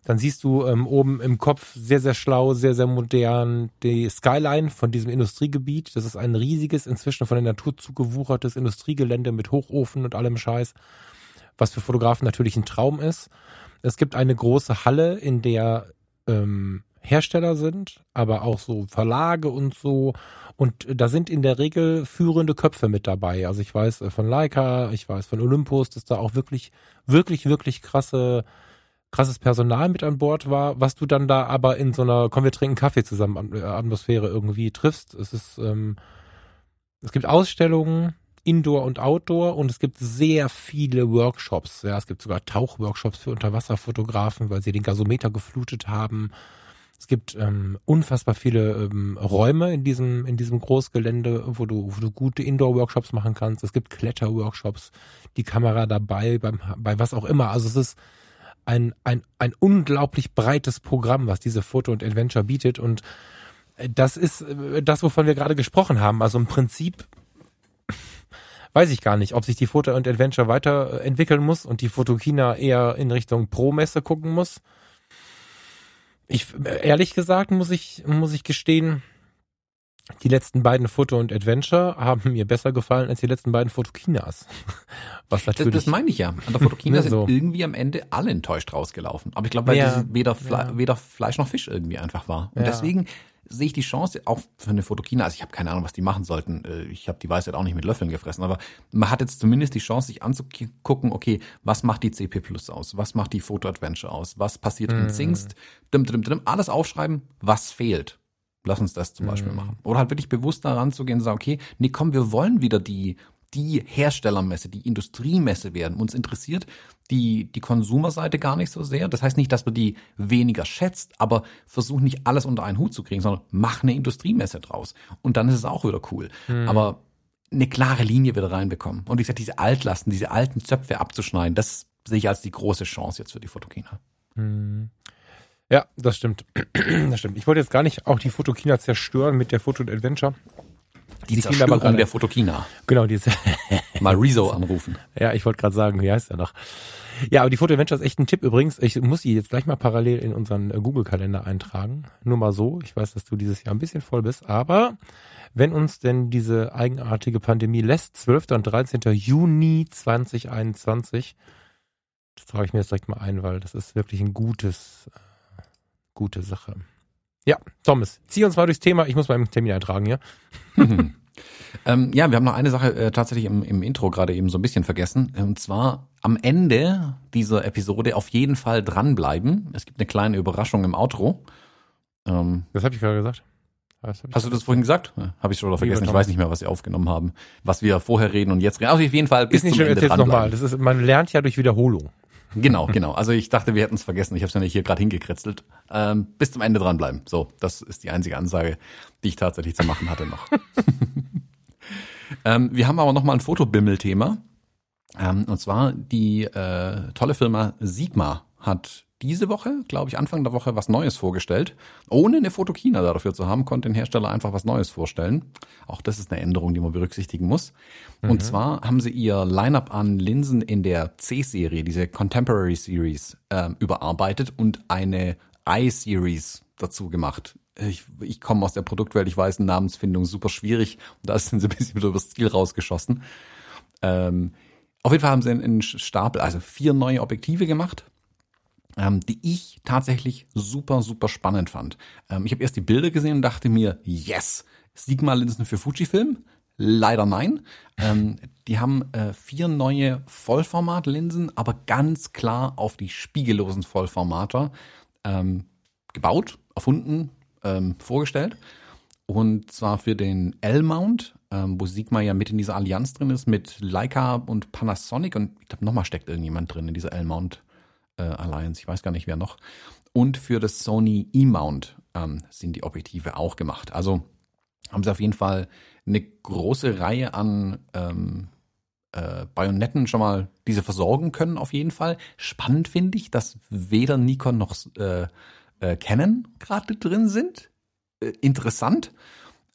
dann siehst du ähm, oben im Kopf sehr, sehr schlau, sehr, sehr modern die Skyline von diesem Industriegebiet. Das ist ein riesiges, inzwischen von der Natur zugewuchertes Industriegelände mit Hochofen und allem Scheiß, was für Fotografen natürlich ein Traum ist. Es gibt eine große Halle, in der ähm, Hersteller sind, aber auch so Verlage und so. Und da sind in der Regel führende Köpfe mit dabei. Also ich weiß äh, von Leica, ich weiß von Olympus, dass da auch wirklich, wirklich, wirklich krasse krasses Personal mit an Bord war, was du dann da aber in so einer komm wir trinken Kaffee zusammen äh, Atmosphäre irgendwie triffst. Es ist ähm, es gibt Ausstellungen Indoor und Outdoor und es gibt sehr viele Workshops. Ja, es gibt sogar Tauchworkshops für Unterwasserfotografen, weil sie den Gasometer geflutet haben. Es gibt ähm, unfassbar viele ähm, Räume in diesem in diesem Großgelände, wo du wo du gute Indoor-Workshops machen kannst. Es gibt Kletterworkshops, die Kamera dabei beim bei was auch immer. Also es ist ein, ein, ein unglaublich breites Programm, was diese Foto und Adventure bietet. Und äh, das ist äh, das, wovon wir gerade gesprochen haben. Also im Prinzip weiß ich gar nicht, ob sich die Foto und Adventure weiterentwickeln muss und die Fotokina eher in Richtung Pro-Messe gucken muss. Ich, ehrlich gesagt, muss ich, muss ich gestehen, die letzten beiden Foto und Adventure haben mir besser gefallen als die letzten beiden Fotokinas. Was natürlich. Das, das meine ich ja. An der Fotokina so. sind irgendwie am Ende alle enttäuscht rausgelaufen. Aber ich glaube, weil ja, weder, Fle ja. weder Fleisch noch Fisch irgendwie einfach war. Und ja. deswegen sehe ich die Chance auch für eine Fotokina. Also ich habe keine Ahnung, was die machen sollten. Äh, ich habe die Weisheit auch nicht mit Löffeln gefressen. Aber man hat jetzt zumindest die Chance, sich anzugucken, okay, was macht die CP Plus aus? Was macht die Foto Adventure aus? Was passiert mhm. in Zingst? Dim, dim, dim, alles aufschreiben, was fehlt. Lass uns das zum Beispiel mhm. machen. Oder halt wirklich bewusst daran zu gehen und sagen, okay, nee, komm, wir wollen wieder die, die Herstellermesse, die Industriemesse werden. Uns interessiert die, die Konsumerseite gar nicht so sehr. Das heißt nicht, dass man die weniger schätzt, aber versuch nicht alles unter einen Hut zu kriegen, sondern mach eine Industriemesse draus. Und dann ist es auch wieder cool. Mhm. Aber eine klare Linie wieder reinbekommen. Und ich sage, diese Altlasten, diese alten Zöpfe abzuschneiden, das sehe ich als die große Chance jetzt für die Fotokina. Mhm. Ja, das stimmt. das stimmt. Ich wollte jetzt gar nicht auch die Fotokina zerstören mit der Foto Adventure. Die, die Zerstörung der Fotokina. Genau, die Mal Rezo anrufen. Ja, ich wollte gerade sagen, wie heißt er noch? Ja, aber die Foto Adventure ist echt ein Tipp übrigens. Ich muss die jetzt gleich mal parallel in unseren äh, Google-Kalender eintragen. Nur mal so. Ich weiß, dass du dieses Jahr ein bisschen voll bist, aber wenn uns denn diese eigenartige Pandemie lässt, 12. und 13. Juni 2021, das trage ich mir jetzt direkt mal ein, weil das ist wirklich ein gutes gute Sache. Ja, Thomas, zieh uns mal durchs Thema. Ich muss mal im Termin eintragen, ja? ähm, ja, wir haben noch eine Sache äh, tatsächlich im, im Intro gerade eben so ein bisschen vergessen. Und zwar am Ende dieser Episode auf jeden Fall dranbleiben. Es gibt eine kleine Überraschung im Outro. Ähm, das habe ich gerade gesagt. Hast du das vorhin gesagt? Habe ich schon vergessen. Ich weiß nicht mehr, was sie aufgenommen haben. Was wir vorher reden und jetzt reden. Also auf jeden Fall bis ist nicht zum schön, Ende nochmal. Das ist, man lernt ja durch Wiederholung. Genau, genau. Also ich dachte, wir hätten es vergessen. Ich habe es ja nicht hier gerade hingekritzelt. Ähm, bis zum Ende dranbleiben. So, das ist die einzige Ansage, die ich tatsächlich zu machen hatte noch. ähm, wir haben aber noch mal ein Fotobimmel-Thema. Ähm, und zwar die äh, tolle Firma Sigma hat diese Woche, glaube ich, Anfang der Woche was Neues vorgestellt. Ohne eine Fotokina dafür zu haben, konnte ein Hersteller einfach was Neues vorstellen. Auch das ist eine Änderung, die man berücksichtigen muss. Mhm. Und zwar haben sie ihr Lineup an Linsen in der C-Serie, diese Contemporary Series, äh, überarbeitet und eine I-Series dazu gemacht. Ich, ich komme aus der Produktwelt, ich weiß, Namensfindung super schwierig. Und da sind sie ein bisschen wieder übers Ziel rausgeschossen. Ähm, auf jeden Fall haben sie einen Stapel, also vier neue Objektive gemacht ähm, die ich tatsächlich super, super spannend fand. Ähm, ich habe erst die Bilder gesehen und dachte mir, yes, Sigma-Linsen für Fujifilm? Leider nein. Ähm, die haben äh, vier neue Vollformat-Linsen, aber ganz klar auf die spiegellosen Vollformater ähm, gebaut, erfunden, ähm, vorgestellt. Und zwar für den L-Mount, ähm, wo Sigma ja mit in dieser Allianz drin ist, mit Leica und Panasonic und ich glaube, nochmal steckt irgendjemand drin in dieser L-Mount äh, Alliance, ich weiß gar nicht wer noch. Und für das Sony E-Mount ähm, sind die Objektive auch gemacht. Also haben sie auf jeden Fall eine große Reihe an ähm, äh, Bajonetten schon mal diese versorgen können, auf jeden Fall. Spannend finde ich, dass weder Nikon noch äh, äh, Canon gerade drin sind. Äh, interessant.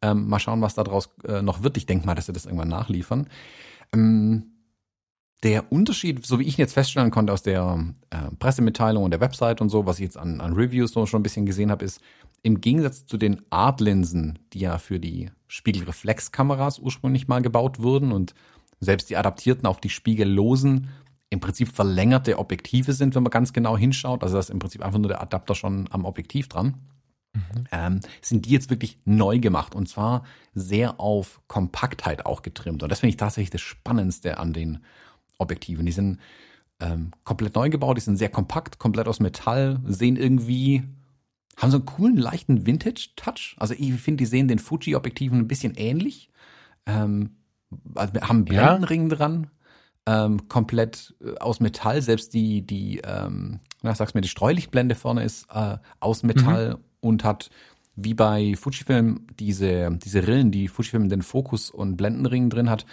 Ähm, mal schauen, was daraus äh, noch wird. Ich denke mal, dass sie das irgendwann nachliefern. Ähm, der Unterschied, so wie ich jetzt feststellen konnte aus der äh, Pressemitteilung und der Website und so, was ich jetzt an, an Reviews so schon ein bisschen gesehen habe, ist, im Gegensatz zu den Art-Linsen, die ja für die Spiegelreflexkameras ursprünglich mal gebaut wurden und selbst die adaptierten auf die spiegellosen im Prinzip verlängerte Objektive sind, wenn man ganz genau hinschaut. Also da ist im Prinzip einfach nur der Adapter schon am Objektiv dran. Mhm. Ähm, sind die jetzt wirklich neu gemacht und zwar sehr auf Kompaktheit auch getrimmt. Und das finde ich tatsächlich das Spannendste an den Objektiven. Die sind ähm, komplett neu gebaut, die sind sehr kompakt, komplett aus Metall, sehen irgendwie, haben so einen coolen, leichten Vintage-Touch. Also ich finde, die sehen den Fuji-Objektiven ein bisschen ähnlich. Ähm, also haben Blendenring ja. dran, ähm, komplett äh, aus Metall. Selbst die, die, ähm, na, sag's mir, die Streulichtblende vorne ist äh, aus Metall mhm. und hat wie bei Fujifilm diese, diese Rillen, die Fujifilm den Fokus und Blendenring drin hat,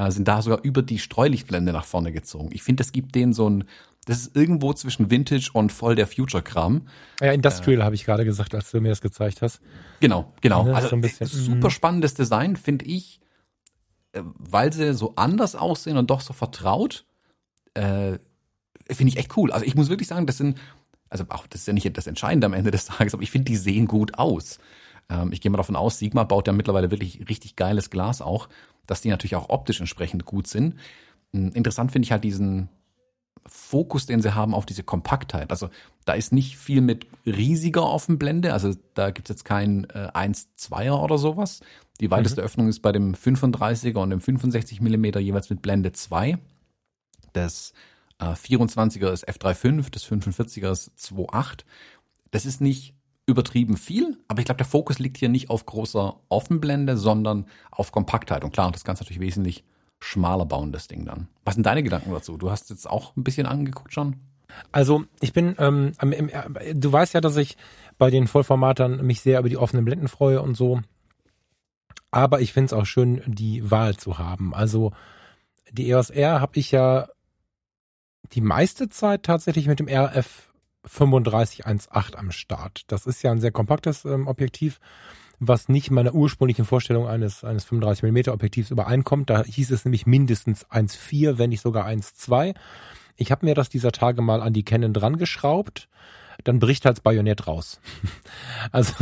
äh, sind da sogar über die Streulichtblende nach vorne gezogen. Ich finde, das gibt denen so ein, das ist irgendwo zwischen Vintage und voll der Future-Kram. Ja, Industrial äh, habe ich gerade gesagt, als du mir das gezeigt hast. Genau, genau. Ja, also so bisschen, super mhm. spannendes Design, finde ich, äh, weil sie so anders aussehen und doch so vertraut. Äh, finde ich echt cool. Also ich muss wirklich sagen, das sind, also auch das ist ja nicht das Entscheidende am Ende des Tages, aber ich finde, die sehen gut aus. Ähm, ich gehe mal davon aus, Sigma baut ja mittlerweile wirklich richtig geiles Glas auch dass die natürlich auch optisch entsprechend gut sind. Hm, interessant finde ich halt diesen Fokus, den sie haben auf diese Kompaktheit. Also da ist nicht viel mit riesiger Offenblende, also da gibt es jetzt kein äh, 1-2er oder sowas. Die weiteste mhm. Öffnung ist bei dem 35er und dem 65 mm jeweils mit Blende 2. Das äh, 24er ist f3.5, das 45er ist 2.8. Das ist nicht übertrieben viel, aber ich glaube, der Fokus liegt hier nicht auf großer Offenblende, sondern auf Kompaktheit. Und klar, das Ganze natürlich wesentlich schmaler bauen, das Ding dann. Was sind deine Gedanken dazu? Du hast jetzt auch ein bisschen angeguckt schon. Also ich bin, ähm, im, äh, du weißt ja, dass ich bei den Vollformatern mich sehr über die offenen Blenden freue und so. Aber ich finde es auch schön, die Wahl zu haben. Also die EOS R habe ich ja die meiste Zeit tatsächlich mit dem RF 3518 am Start. Das ist ja ein sehr kompaktes ähm, Objektiv, was nicht meiner ursprünglichen Vorstellung eines, eines 35 mm Objektivs übereinkommt. Da hieß es nämlich mindestens 1,4, wenn nicht sogar 1,2. Ich habe mir das dieser Tage mal an die Canon dran geschraubt. Dann bricht halt das Bajonett raus. also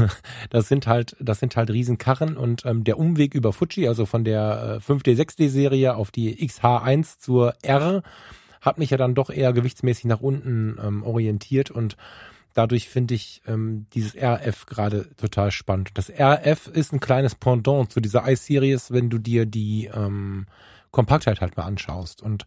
das sind halt, das sind halt Riesenkarren und ähm, der Umweg über Fuji, also von der äh, 5D, 6D Serie auf die XH1 zur R, hat mich ja dann doch eher gewichtsmäßig nach unten ähm, orientiert und dadurch finde ich ähm, dieses RF gerade total spannend. Das RF ist ein kleines Pendant zu dieser i-Series, wenn du dir die ähm, Kompaktheit halt mal anschaust. Und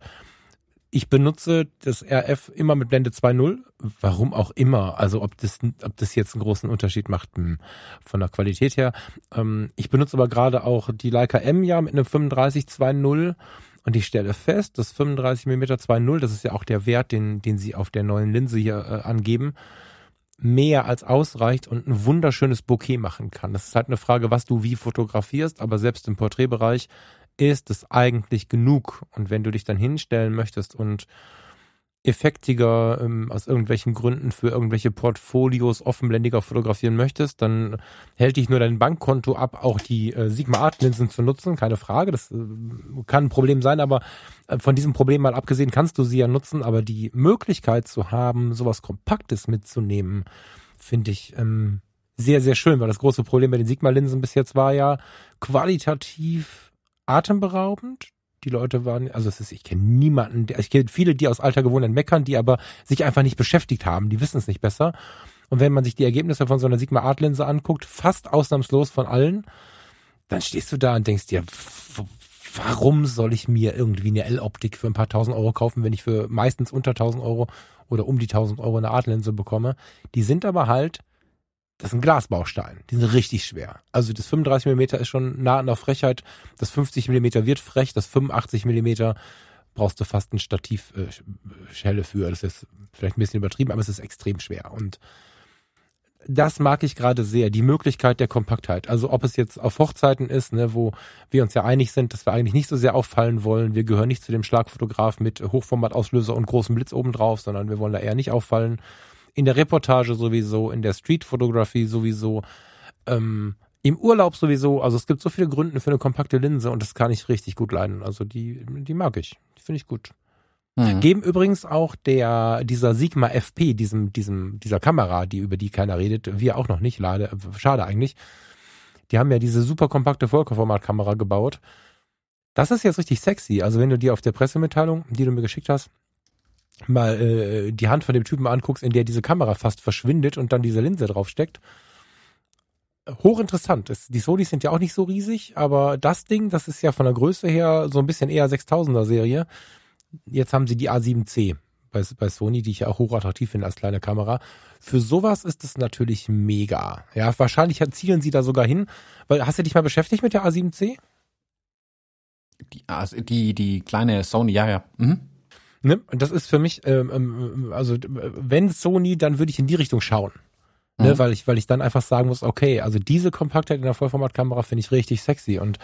ich benutze das RF immer mit Blende 2.0. Warum auch immer. Also ob das, ob das jetzt einen großen Unterschied macht hm, von der Qualität her. Ähm, ich benutze aber gerade auch die Leica M ja mit einem 35 2.0 und ich stelle fest, dass 35 mm 2.0, das ist ja auch der Wert, den, den sie auf der neuen Linse hier äh, angeben, mehr als ausreicht und ein wunderschönes Bouquet machen kann. Das ist halt eine Frage, was du wie fotografierst, aber selbst im Porträtbereich ist es eigentlich genug. Und wenn du dich dann hinstellen möchtest und effektiger ähm, aus irgendwelchen Gründen für irgendwelche Portfolios offenblendiger fotografieren möchtest, dann hält dich nur dein Bankkonto ab, auch die äh, Sigma Art Linsen zu nutzen, keine Frage, das äh, kann ein Problem sein, aber äh, von diesem Problem mal abgesehen kannst du sie ja nutzen, aber die Möglichkeit zu haben, sowas Kompaktes mitzunehmen, finde ich ähm, sehr, sehr schön, weil das große Problem bei den Sigma Linsen bis jetzt war ja qualitativ atemberaubend die Leute waren, also es ist, ich kenne niemanden, ich kenne viele, die aus alter Gewohnheit meckern, die aber sich einfach nicht beschäftigt haben, die wissen es nicht besser. Und wenn man sich die Ergebnisse von so einer Sigma Art Linse anguckt, fast ausnahmslos von allen, dann stehst du da und denkst dir, warum soll ich mir irgendwie eine L-Optik für ein paar tausend Euro kaufen, wenn ich für meistens unter tausend Euro oder um die tausend Euro eine Art Linse bekomme? Die sind aber halt das ist ein Glasbaustein. Die sind richtig schwer. Also das 35 mm ist schon nah an der Frechheit. Das 50 mm wird frech. Das 85 mm brauchst du fast ein Stativ äh, für. Das ist vielleicht ein bisschen übertrieben, aber es ist extrem schwer. Und das mag ich gerade sehr, die Möglichkeit der Kompaktheit. Also ob es jetzt auf Hochzeiten ist, ne, wo wir uns ja einig sind, dass wir eigentlich nicht so sehr auffallen wollen. Wir gehören nicht zu dem Schlagfotograf mit Hochformatauslöser und großem Blitz obendrauf, sondern wir wollen da eher nicht auffallen in der Reportage sowieso, in der Streetfotografie sowieso, ähm, im Urlaub sowieso. Also es gibt so viele Gründe für eine kompakte Linse und das kann ich richtig gut leiden. Also die, die mag ich. Die finde ich gut. Mhm. Geben übrigens auch der, dieser Sigma FP, diesem, diesem, dieser Kamera, die, über die keiner redet, wir auch noch nicht, lade, schade eigentlich. Die haben ja diese super kompakte Vollformatkamera gebaut. Das ist jetzt richtig sexy. Also wenn du dir auf der Pressemitteilung, die du mir geschickt hast, mal äh, die Hand von dem Typen anguckst, in der diese Kamera fast verschwindet und dann diese Linse draufsteckt. Hochinteressant. Es, die Sonys sind ja auch nicht so riesig, aber das Ding, das ist ja von der Größe her so ein bisschen eher 6000er Serie. Jetzt haben sie die A7C bei, bei Sony, die ich ja auch hochattraktiv finde als kleine Kamera. Für sowas ist es natürlich mega. Ja, wahrscheinlich zielen sie da sogar hin. Weil, hast du dich mal beschäftigt mit der A7C? Die, die, die kleine Sony, ja, ja. Mhm. Ne? Und das ist für mich, ähm, ähm, also wenn Sony, dann würde ich in die Richtung schauen. Ne? Mhm. Weil ich, weil ich dann einfach sagen muss, okay, also diese Kompaktheit in der Vollformatkamera finde ich richtig sexy und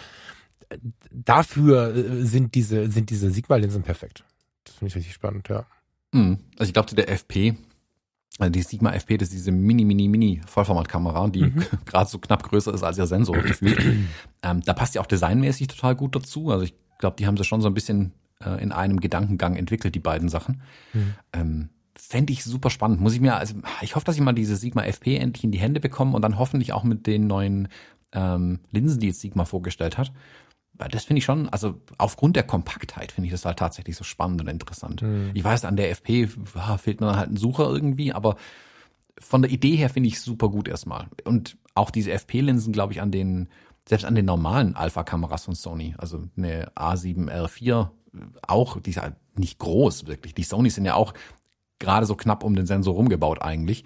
äh, dafür äh, sind diese, sind diese Sigma-Linsen perfekt. Das finde ich richtig spannend, ja. Mhm. Also ich glaube, zu der FP, also die Sigma FP, das ist diese mini, mini, mini Vollformatkamera, die mhm. gerade so knapp größer ist als ihr Sensor gefühlt. ähm, da passt ja auch designmäßig total gut dazu. Also ich glaube, die haben sie schon so ein bisschen äh, in einem Gedankengang entwickelt, die beiden Sachen. Mhm. Ähm, Fände ich super spannend. Muss ich mir, also ich hoffe, dass ich mal diese Sigma FP endlich in die Hände bekomme und dann hoffentlich auch mit den neuen ähm, Linsen, die jetzt Sigma vorgestellt hat. Weil das finde ich schon, also aufgrund der Kompaktheit finde ich das halt tatsächlich so spannend und interessant. Mhm. Ich weiß, an der FP ah, fehlt mir dann halt ein Sucher irgendwie, aber von der Idee her finde ich super gut erstmal. Und auch diese FP-Linsen, glaube ich, an den, selbst an den normalen Alpha-Kameras von Sony, also eine A7R4 auch, die ist halt nicht groß wirklich. Die Sony sind ja auch gerade so knapp um den Sensor rumgebaut eigentlich.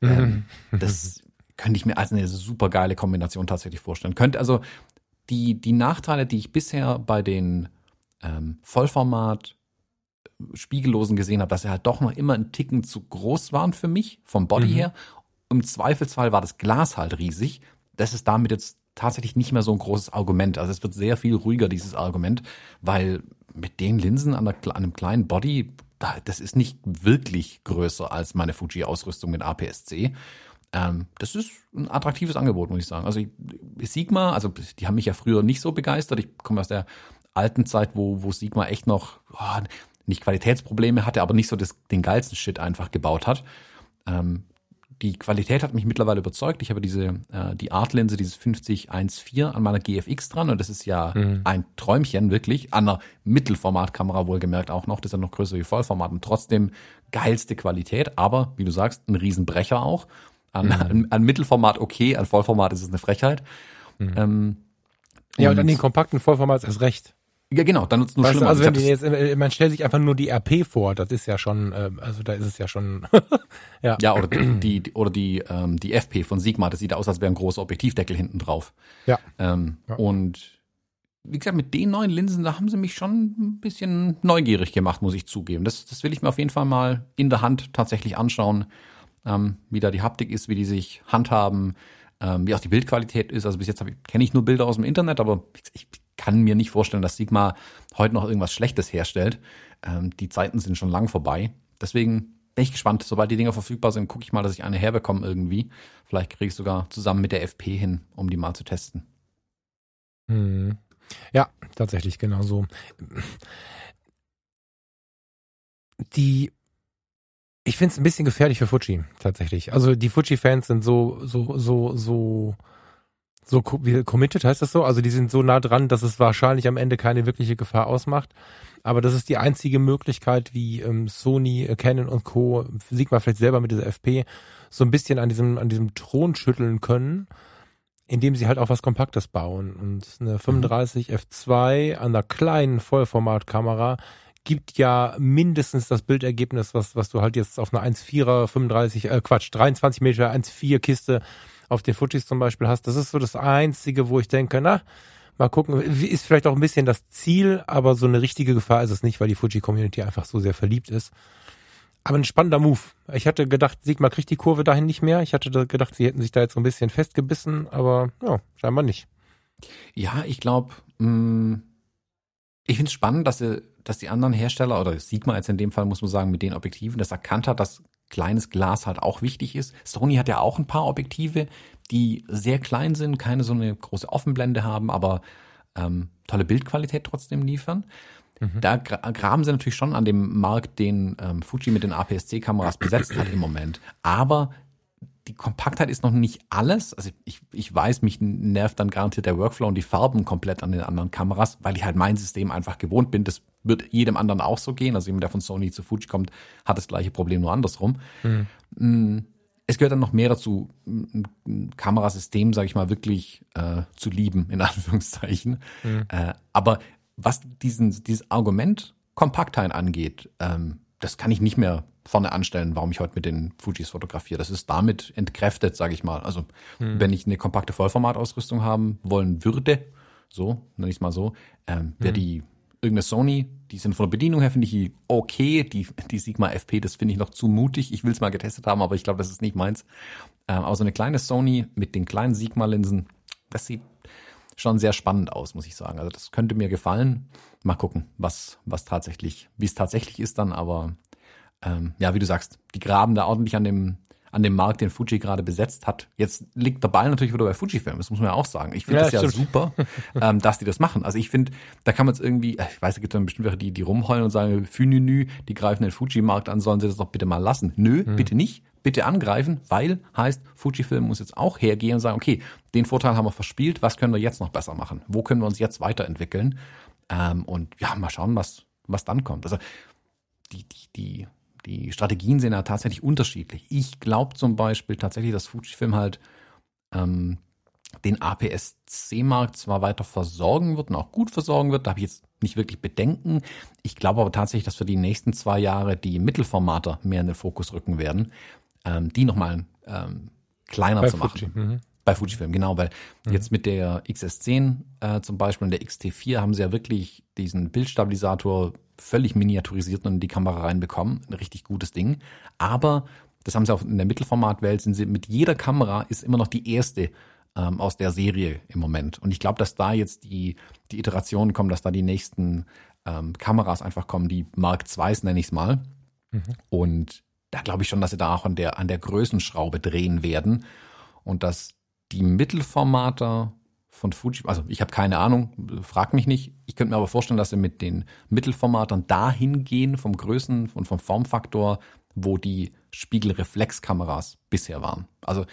Mhm. Ähm, das könnte ich mir als eine super geile Kombination tatsächlich vorstellen. Könnte also die, die Nachteile, die ich bisher bei den ähm, Vollformat Spiegellosen gesehen habe, dass sie halt doch noch immer ein Ticken zu groß waren für mich, vom Body mhm. her. Im Zweifelsfall war das Glas halt riesig. Das ist damit jetzt tatsächlich nicht mehr so ein großes Argument. Also es wird sehr viel ruhiger, dieses Argument, weil mit den Linsen an, der, an einem kleinen Body, das ist nicht wirklich größer als meine Fuji-Ausrüstung mit APS-C. Ähm, das ist ein attraktives Angebot, muss ich sagen. Also Sigma, also die haben mich ja früher nicht so begeistert. Ich komme aus der alten Zeit, wo, wo Sigma echt noch oh, nicht Qualitätsprobleme hatte, aber nicht so das, den geilsten Shit einfach gebaut hat. Ähm, die Qualität hat mich mittlerweile überzeugt. Ich habe diese äh, die Art-Linse, dieses 5014 an meiner GFX dran und das ist ja mhm. ein Träumchen wirklich. An einer Mittelformatkamera wohlgemerkt auch noch. Das ist ja noch größer wie Vollformat und trotzdem geilste Qualität. Aber wie du sagst, ein Riesenbrecher auch. An, mhm. an, an Mittelformat okay, an Vollformat ist es eine Frechheit. Mhm. Ähm, ja, und an den kompakten Vollformat ist es recht. Ja, genau, dann nutzt nur schlimmer. Also wenn die jetzt, äh, man stellt sich einfach nur die RP vor, das ist ja schon, äh, also da ist es ja schon, ja. Ja, oder die, die oder die, ähm, die FP von Sigma, das sieht aus, als wäre ein großer Objektivdeckel hinten drauf. Ja. Ähm, ja. Und wie gesagt, mit den neuen Linsen, da haben sie mich schon ein bisschen neugierig gemacht, muss ich zugeben. Das, das will ich mir auf jeden Fall mal in der Hand tatsächlich anschauen, ähm, wie da die Haptik ist, wie die sich handhaben, ähm, wie auch die Bildqualität ist. Also bis jetzt kenne ich nur Bilder aus dem Internet, aber ich, ich kann mir nicht vorstellen, dass Sigma heute noch irgendwas Schlechtes herstellt. Ähm, die Zeiten sind schon lang vorbei. deswegen bin ich gespannt. Sobald die Dinger verfügbar sind, gucke ich mal, dass ich eine herbekomme irgendwie. Vielleicht kriege ich sogar zusammen mit der FP hin, um die mal zu testen. Hm. Ja, tatsächlich genau so. Die ich finde es ein bisschen gefährlich für Fuji, tatsächlich. Also die Fuji-Fans sind so, so, so, so, so wie committed, heißt das so? Also die sind so nah dran, dass es wahrscheinlich am Ende keine wirkliche Gefahr ausmacht. Aber das ist die einzige Möglichkeit, wie ähm, Sony, äh, Canon und Co. Sigma vielleicht selber mit dieser FP so ein bisschen an diesem, an diesem Thron schütteln können, indem sie halt auch was Kompaktes bauen. Und eine 35 mhm. F2 an einer kleinen Vollformatkamera gibt ja mindestens das Bildergebnis, was, was du halt jetzt auf einer 1,4er, 35, äh, Quatsch, 23 Meter 1,4 Kiste auf den Fujis zum Beispiel hast. Das ist so das Einzige, wo ich denke, na, mal gucken, ist vielleicht auch ein bisschen das Ziel, aber so eine richtige Gefahr ist es nicht, weil die Fuji-Community einfach so sehr verliebt ist. Aber ein spannender Move. Ich hatte gedacht, Sigma kriegt die Kurve dahin nicht mehr. Ich hatte gedacht, sie hätten sich da jetzt so ein bisschen festgebissen, aber ja, scheinbar nicht. Ja, ich glaube, mm, ich finde es spannend, dass sie dass die anderen Hersteller oder Sigma jetzt in dem Fall muss man sagen mit den Objektiven das erkannt hat, dass kleines Glas halt auch wichtig ist. Sony hat ja auch ein paar Objektive, die sehr klein sind, keine so eine große Offenblende haben, aber ähm, tolle Bildqualität trotzdem liefern. Mhm. Da graben sie natürlich schon an dem Markt, den ähm, Fuji mit den APS-C-Kameras besetzt hat im Moment. Aber die Kompaktheit ist noch nicht alles. Also ich, ich weiß, mich nervt dann garantiert der Workflow und die Farben komplett an den anderen Kameras, weil ich halt mein System einfach gewohnt bin. Das wird jedem anderen auch so gehen. Also jemand, der von Sony zu Fuji kommt, hat das gleiche Problem nur andersrum. Mhm. Es gehört dann noch mehr dazu, ein Kamerasystem, sage ich mal, wirklich äh, zu lieben, in Anführungszeichen. Mhm. Äh, aber was diesen, dieses Argument Kompaktheit angeht, ähm, das kann ich nicht mehr vorne anstellen, warum ich heute mit den Fujis fotografiere. Das ist damit entkräftet, sage ich mal. Also hm. wenn ich eine kompakte Vollformatausrüstung haben wollen würde, so, nenne ich es mal so, ähm, wäre hm. die irgendeine Sony, die sind von der Bedienung her, finde ich okay. Die, die Sigma FP, das finde ich noch zu mutig. Ich will es mal getestet haben, aber ich glaube, das ist nicht meins. Ähm, aber so eine kleine Sony mit den kleinen Sigma-Linsen, das sieht schon sehr spannend aus, muss ich sagen. Also das könnte mir gefallen. Mal gucken, was, was tatsächlich, wie es tatsächlich ist dann, aber ähm, ja, wie du sagst, die graben da ordentlich an dem, an dem Markt, den Fuji gerade besetzt hat. Jetzt liegt der Ball natürlich wieder bei Fujifilm, das muss man ja auch sagen. Ich finde ja, das ja super, ähm, dass die das machen. Also ich finde, da kann man es irgendwie, äh, ich weiß, es gibt dann bestimmt welche, die, die rumheulen und sagen, Fününü, die greifen den Fuji-Markt an, sollen sie das doch bitte mal lassen. Nö, hm. bitte nicht, bitte angreifen, weil heißt, Fujifilm muss jetzt auch hergehen und sagen, okay, den Vorteil haben wir verspielt, was können wir jetzt noch besser machen? Wo können wir uns jetzt weiterentwickeln? Ähm, und ja, mal schauen, was, was dann kommt. Also die, die, die die Strategien sind ja tatsächlich unterschiedlich. Ich glaube zum Beispiel tatsächlich, dass Fujifilm halt ähm, den APS-C-Markt zwar weiter versorgen wird und auch gut versorgen wird, da habe ich jetzt nicht wirklich Bedenken. Ich glaube aber tatsächlich, dass für die nächsten zwei Jahre die Mittelformater mehr in den Fokus rücken werden, ähm, die nochmal ähm, kleiner Bei zu machen. Fuji. Bei Fujifilm, genau, weil mhm. jetzt mit der XS10 äh, zum Beispiel und der XT4 haben sie ja wirklich diesen Bildstabilisator völlig miniaturisiert und in die Kamera reinbekommen. Ein richtig gutes Ding. Aber das haben sie auch in der Mittelformatwelt, sind sie mit jeder Kamera ist immer noch die erste ähm, aus der Serie im Moment. Und ich glaube, dass da jetzt die, die Iterationen kommen, dass da die nächsten ähm, Kameras einfach kommen, die Mark IIs nenne ich es mal. Mhm. Und da glaube ich schon, dass sie da auch an der, an der Größenschraube drehen werden. Und dass die Mittelformater von Fuji, also ich habe keine Ahnung, frag mich nicht. Ich könnte mir aber vorstellen, dass sie mit den Mittelformatern dahin gehen vom Größen und vom Formfaktor, wo die Spiegelreflexkameras bisher waren. Also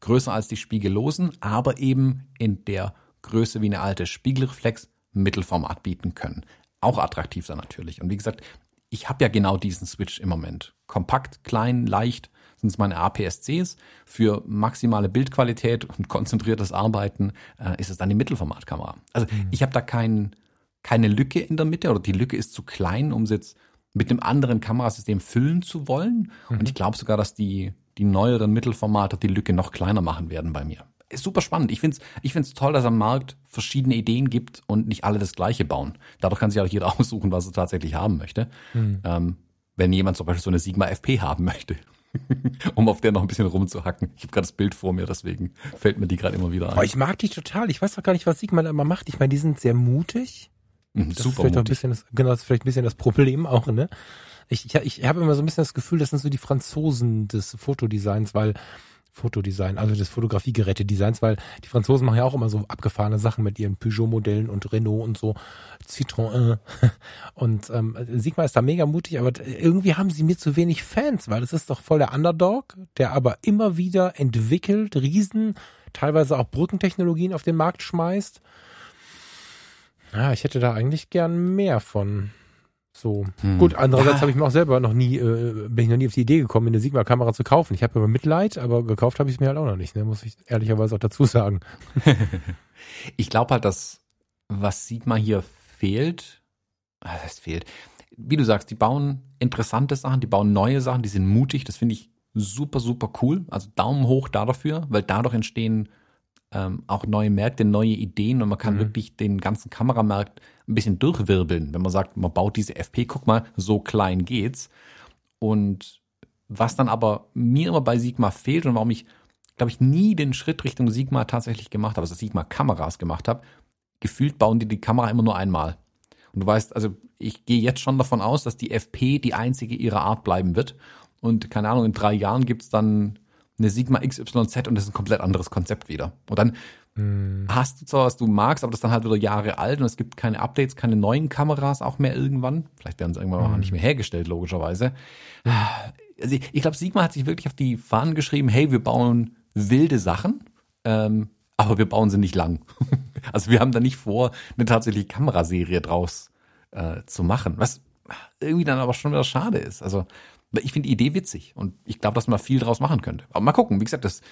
größer als die spiegellosen, aber eben in der Größe wie eine alte Spiegelreflex Mittelformat bieten können. Auch attraktiv dann natürlich. Und wie gesagt, ich habe ja genau diesen Switch im Moment. Kompakt, klein, leicht, es meine APS-Cs. Für maximale Bildqualität und konzentriertes Arbeiten äh, ist es dann die Mittelformatkamera. Also mhm. ich habe da kein, keine Lücke in der Mitte oder die Lücke ist zu klein, um es jetzt mit einem anderen Kamerasystem füllen zu wollen. Mhm. Und ich glaube sogar, dass die, die neueren Mittelformate die Lücke noch kleiner machen werden bei mir. Ist super spannend. Ich finde es ich find's toll, dass am Markt verschiedene Ideen gibt und nicht alle das gleiche bauen. Dadurch kann sich auch jeder aussuchen, was er tatsächlich haben möchte. Mhm. Ähm, wenn jemand zum Beispiel so eine Sigma FP haben möchte. um auf der noch ein bisschen rumzuhacken. Ich habe gerade das Bild vor mir, deswegen fällt mir die gerade immer wieder ein. Oh, ich mag die total. Ich weiß doch gar nicht, was Sigma immer macht. Ich meine, die sind sehr mutig. Mhm, das super ist vielleicht mutig. Ein bisschen das, genau, das ist vielleicht ein bisschen das Problem auch, ne? Ich, ich, ich habe immer so ein bisschen das Gefühl, das sind so die Franzosen des Fotodesigns, weil Fotodesign, also des Fotografiegeräte-Designs, weil die Franzosen machen ja auch immer so abgefahrene Sachen mit ihren Peugeot-Modellen und Renault und so, Citroën. Und ähm, Sigma ist da mega mutig, aber irgendwie haben sie mir zu wenig Fans, weil es ist doch voll der Underdog, der aber immer wieder entwickelt, Riesen, teilweise auch Brückentechnologien auf den Markt schmeißt. Ja, ich hätte da eigentlich gern mehr von. So. Hm. Gut, andererseits ja. habe ich mir auch selber noch nie, äh, bin ich noch nie auf die Idee gekommen, eine Sigma-Kamera zu kaufen. Ich habe immer Mitleid, aber gekauft habe ich es mir halt auch noch nicht, ne? muss ich ehrlicherweise auch dazu sagen. ich glaube halt, dass was Sigma hier fehlt, was heißt fehlt, wie du sagst, die bauen interessante Sachen, die bauen neue Sachen, die sind mutig, das finde ich super, super cool. Also Daumen hoch da dafür, weil dadurch entstehen ähm, auch neue Märkte, neue Ideen und man kann mhm. wirklich den ganzen Kameramarkt ein bisschen durchwirbeln, wenn man sagt, man baut diese FP, guck mal, so klein geht's. Und was dann aber mir immer bei Sigma fehlt und warum ich, glaube ich, nie den Schritt Richtung Sigma tatsächlich gemacht habe, also Sigma Kameras gemacht habe, gefühlt bauen die die Kamera immer nur einmal. Und du weißt, also ich gehe jetzt schon davon aus, dass die FP die einzige ihrer Art bleiben wird. Und keine Ahnung, in drei Jahren gibt's dann eine Sigma XYZ und das ist ein komplett anderes Konzept wieder. Und dann hm. hast du zwar, was du magst, aber das ist dann halt wieder Jahre alt und es gibt keine Updates, keine neuen Kameras auch mehr irgendwann. Vielleicht werden sie irgendwann hm. auch nicht mehr hergestellt, logischerweise. Also ich, ich glaube, Sigma hat sich wirklich auf die Fahnen geschrieben, hey, wir bauen wilde Sachen, ähm, aber wir bauen sie nicht lang. also wir haben da nicht vor, eine tatsächliche Kameraserie draus äh, zu machen, was irgendwie dann aber schon wieder schade ist. Also ich finde die Idee witzig und ich glaube, dass man viel draus machen könnte. Aber mal gucken, wie gesagt, das,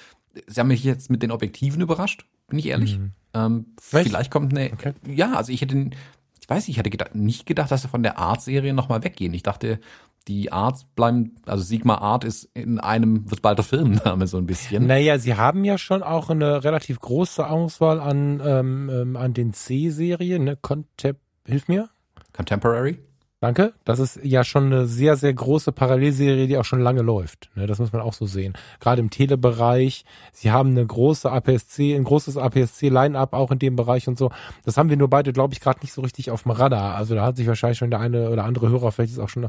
Sie haben mich jetzt mit den Objektiven überrascht, bin ich ehrlich. Mhm. Ähm, vielleicht kommt eine, okay. ja, also ich hätte, ich weiß nicht, ich hätte gedacht, nicht gedacht, dass sie von der Art-Serie nochmal weggehen. Ich dachte, die Arts bleiben, also Sigma Art ist in einem, wird bald der Firmenname so ein bisschen. Naja, sie haben ja schon auch eine relativ große Auswahl an, ähm, ähm an den C-Serien, ne? Contep, hilf mir? Contemporary? Danke. Das ist ja schon eine sehr, sehr große Parallelserie, die auch schon lange läuft. Ne, das muss man auch so sehen. Gerade im Telebereich. Sie haben eine große APS-C, ein großes APS-C-Line-Up auch in dem Bereich und so. Das haben wir nur beide, glaube ich, gerade nicht so richtig auf dem Radar. Also da hat sich wahrscheinlich schon der eine oder andere Hörer vielleicht ist auch schon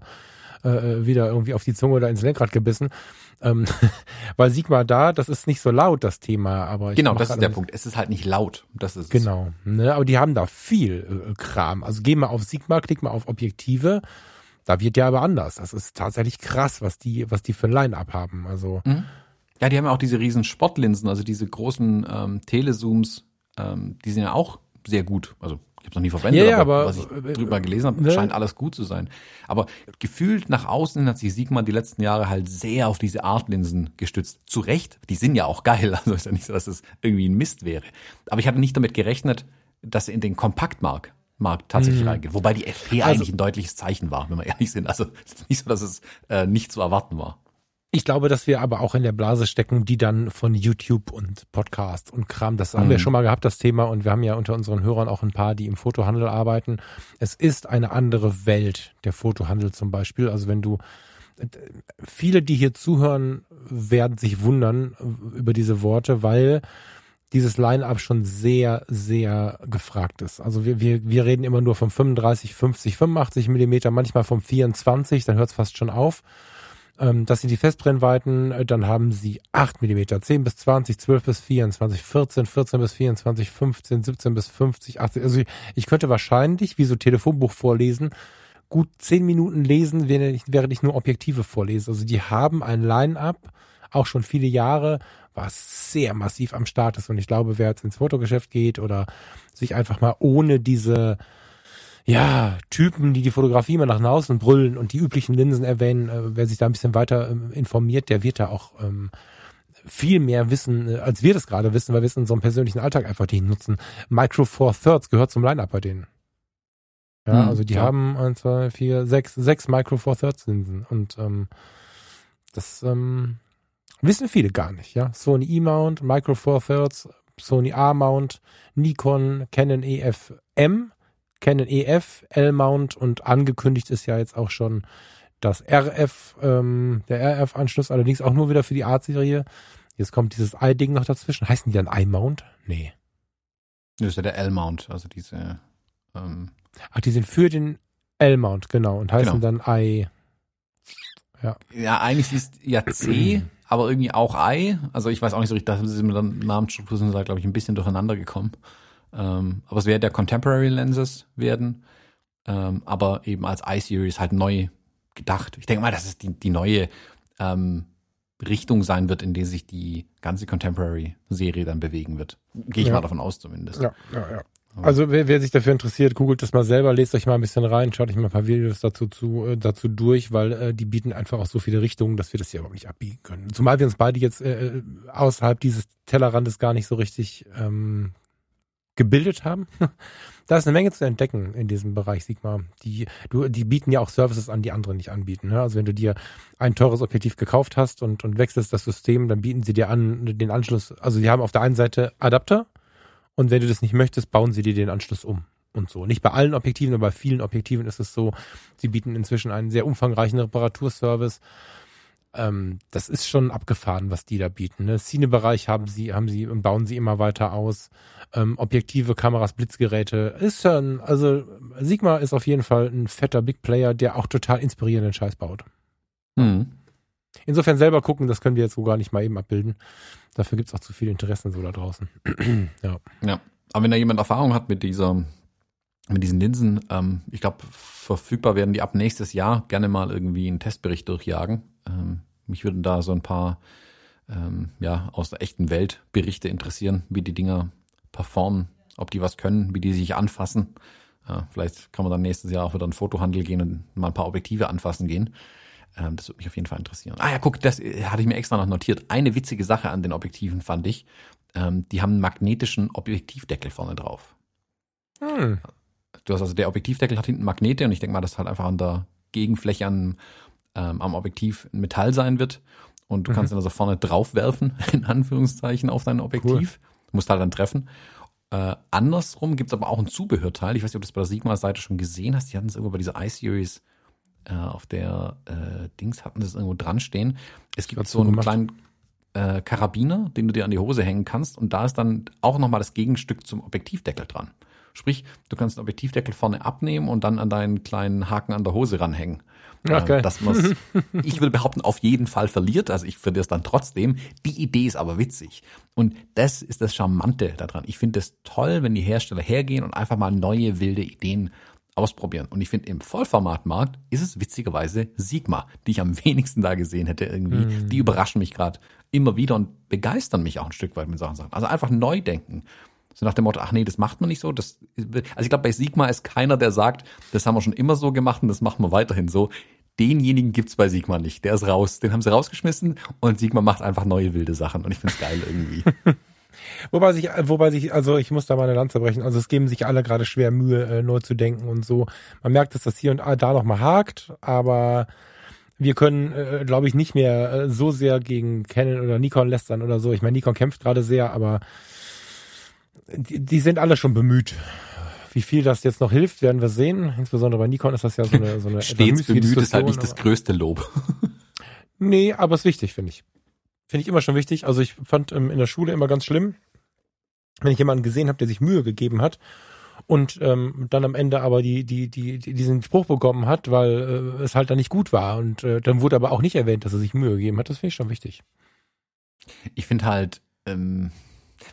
äh, wieder irgendwie auf die Zunge oder ins Lenkrad gebissen. Ähm, weil Sigma da, das ist nicht so laut, das Thema. Aber genau, das ist der Punkt. Es ist halt nicht laut. Das ist genau. Ne, aber die haben da viel äh, Kram. Also geh mal auf Sigma, klick mal auf Objektive. Da wird ja aber anders. Das ist tatsächlich krass, was die, was die für ein Line-Up haben. Also mhm. ja, die haben ja auch diese riesen Sportlinsen, also diese großen ähm, Telezooms. Ähm, die sind ja auch sehr gut. Also ich habe noch nie verwendet, ja, ja, aber, aber, was ich äh, drüber gelesen habe, ne? scheint alles gut zu sein. Aber gefühlt nach außen hat sich Sigma die letzten Jahre halt sehr auf diese Artlinsen gestützt. Zu Recht, die sind ja auch geil. Also ist ja nicht so, dass es irgendwie ein Mist wäre. Aber ich hatte nicht damit gerechnet, dass in den Kompaktmarkt Markt tatsächlich mhm. reingeht. Wobei die FP also, eigentlich ein deutliches Zeichen war, wenn wir ehrlich sind. Also es ist nicht so, dass es äh, nicht zu erwarten war. Ich glaube, dass wir aber auch in der Blase stecken, die dann von YouTube und Podcast und Kram, das haben mhm. wir schon mal gehabt, das Thema, und wir haben ja unter unseren Hörern auch ein paar, die im Fotohandel arbeiten. Es ist eine andere Welt, der Fotohandel zum Beispiel. Also wenn du, viele, die hier zuhören, werden sich wundern über diese Worte, weil dieses Line-Up schon sehr, sehr gefragt ist. Also wir, wir, wir reden immer nur vom 35, 50, 85 Millimeter, manchmal vom 24, dann hört es fast schon auf. Ähm, das sind die Festbrennweiten. Äh, dann haben sie 8 mm, 10 bis 20, 12 bis 24, 14, 14 bis 24, 15, 17 bis 50, 80. Also ich könnte wahrscheinlich, wie so Telefonbuch vorlesen, gut 10 Minuten lesen, während ich, während ich nur Objektive vorlese. Also die haben ein Line-up, auch schon viele Jahre, was sehr massiv am Start ist. Und ich glaube, wer jetzt ins Fotogeschäft geht oder sich einfach mal ohne diese ja, Typen, die die Fotografie immer nach außen brüllen und die üblichen Linsen erwähnen, äh, wer sich da ein bisschen weiter ähm, informiert, der wird da auch ähm, viel mehr wissen, äh, als wir das gerade wissen, weil wir es in unserem persönlichen Alltag einfach die nutzen. Micro Four Thirds gehört zum Line-Up bei denen. Ja, hm, also die ja. haben eins, zwei, vier, sechs, sechs Micro Four Thirds Linsen und ähm, das ähm, wissen viele gar nicht, ja. Sony E-Mount, Micro Four Thirds, Sony A-Mount, Nikon, Canon EF-M, Canon EF, L-Mount und angekündigt ist ja jetzt auch schon das RF, ähm, der RF-Anschluss, allerdings auch nur wieder für die Art-Serie. Jetzt kommt dieses I-Ding noch dazwischen. Heißen die dann I-Mount? Nee. Das ist ja der L-Mount, also diese. Ähm Ach, die sind für den L-Mount, genau, und heißen genau. dann I. Ja. Ja, eigentlich ist ja C, aber irgendwie auch I. Also ich weiß auch nicht so richtig, da sind mit der Namensstruktur sind da, glaube ich, ein bisschen durcheinander gekommen. Ähm, aber es wird der Contemporary Lenses werden, ähm, aber eben als I-Series halt neu gedacht. Ich denke mal, dass es die, die neue ähm, Richtung sein wird, in der sich die ganze Contemporary-Serie dann bewegen wird. Gehe ich ja. mal davon aus zumindest. Ja, ja, ja. Also wer, wer sich dafür interessiert, googelt das mal selber, lest euch mal ein bisschen rein, schaut euch mal ein paar Videos dazu zu, äh, dazu durch, weil äh, die bieten einfach auch so viele Richtungen, dass wir das hier überhaupt nicht abbiegen können. Zumal wir uns beide jetzt äh, außerhalb dieses Tellerrandes gar nicht so richtig ähm, gebildet haben. da ist eine Menge zu entdecken in diesem Bereich Sigma. Die, du, die bieten ja auch Services an, die andere nicht anbieten. Ne? Also wenn du dir ein teures Objektiv gekauft hast und, und wechselst das System, dann bieten sie dir an den Anschluss. Also die haben auf der einen Seite Adapter, und wenn du das nicht möchtest, bauen sie dir den Anschluss um und so. Nicht bei allen Objektiven, aber bei vielen Objektiven ist es so. Sie bieten inzwischen einen sehr umfangreichen Reparaturservice. Ähm, das ist schon abgefahren, was die da bieten. Ne? Cine-Bereich haben sie, haben sie und bauen sie immer weiter aus. Ähm, Objektive, Kameras, Blitzgeräte. Ist schon, also Sigma ist auf jeden Fall ein fetter Big Player, der auch total inspirierenden Scheiß baut. Mhm. Insofern selber gucken, das können wir jetzt so gar nicht mal eben abbilden. Dafür gibt es auch zu viele Interessen so da draußen. ja. ja. Aber wenn da jemand Erfahrung hat mit dieser, mit diesen Linsen, ähm, ich glaube, verfügbar werden die ab nächstes Jahr gerne mal irgendwie einen Testbericht durchjagen. Ähm, mich würden da so ein paar ähm, ja, aus der echten Welt Berichte interessieren, wie die Dinger performen, ob die was können, wie die sich anfassen. Ja, vielleicht kann man dann nächstes Jahr auch wieder in den Fotohandel gehen und mal ein paar Objektive anfassen gehen. Ähm, das würde mich auf jeden Fall interessieren. Ah ja, guck, das äh, hatte ich mir extra noch notiert. Eine witzige Sache an den Objektiven fand ich. Ähm, die haben einen magnetischen Objektivdeckel vorne drauf. Hm. Du hast also der Objektivdeckel hat hinten Magnete und ich denke mal, dass halt einfach an der Gegenfläche an, ähm, am Objektiv ein Metall sein wird. Und du mhm. kannst ihn also vorne drauf werfen, in Anführungszeichen, auf dein Objektiv. Cool. Musst halt dann treffen. Äh, andersrum gibt es aber auch ein Zubehörteil. Ich weiß nicht, ob du das bei der Sigma-Seite schon gesehen hast. Die hatten es irgendwo bei dieser iSeries äh, auf der äh, Dings hatten das irgendwo dran stehen. Es gibt so einen gemacht. kleinen äh, Karabiner, den du dir an die Hose hängen kannst und da ist dann auch nochmal das Gegenstück zum Objektivdeckel dran. Sprich, du kannst den Objektivdeckel vorne abnehmen und dann an deinen kleinen Haken an der Hose ranhängen. Ach, äh, dass man's, ich würde behaupten, auf jeden Fall verliert. Also ich verliere es dann trotzdem. Die Idee ist aber witzig. Und das ist das Charmante daran. Ich finde es toll, wenn die Hersteller hergehen und einfach mal neue wilde Ideen ausprobieren. Und ich finde, im Vollformatmarkt ist es witzigerweise Sigma, die ich am wenigsten da gesehen hätte irgendwie. Mhm. Die überraschen mich gerade immer wieder und begeistern mich auch ein Stück weit mit solchen Sachen. Also einfach neu denken. So nach dem Motto, ach nee, das macht man nicht so. Das, also ich glaube, bei Sigma ist keiner, der sagt, das haben wir schon immer so gemacht und das machen wir weiterhin so. Denjenigen gibt's bei Sigma nicht. Der ist raus. Den haben sie rausgeschmissen und Sigma macht einfach neue wilde Sachen. Und ich find's geil irgendwie. Wobei sich, wobei sich, also ich muss da mal eine Lanze brechen. Also es geben sich alle gerade schwer Mühe, äh, neu zu denken und so. Man merkt, dass das hier und da noch mal hakt, aber wir können, äh, glaube ich, nicht mehr äh, so sehr gegen Canon oder Nikon lästern oder so. Ich meine, Nikon kämpft gerade sehr, aber die, die sind alle schon bemüht. Wie viel das jetzt noch hilft, werden wir sehen. Insbesondere bei Nikon ist das ja so eine, so eine Stets bemüht ist halt nicht das größte Lob. nee, aber es ist wichtig, finde ich. Finde ich immer schon wichtig. Also ich fand ähm, in der Schule immer ganz schlimm, wenn ich jemanden gesehen habe, der sich Mühe gegeben hat und ähm, dann am Ende aber die, die, die, die diesen Spruch bekommen hat, weil äh, es halt dann nicht gut war. Und äh, dann wurde aber auch nicht erwähnt, dass er sich Mühe gegeben hat. Das finde ich schon wichtig. Ich finde halt, ähm,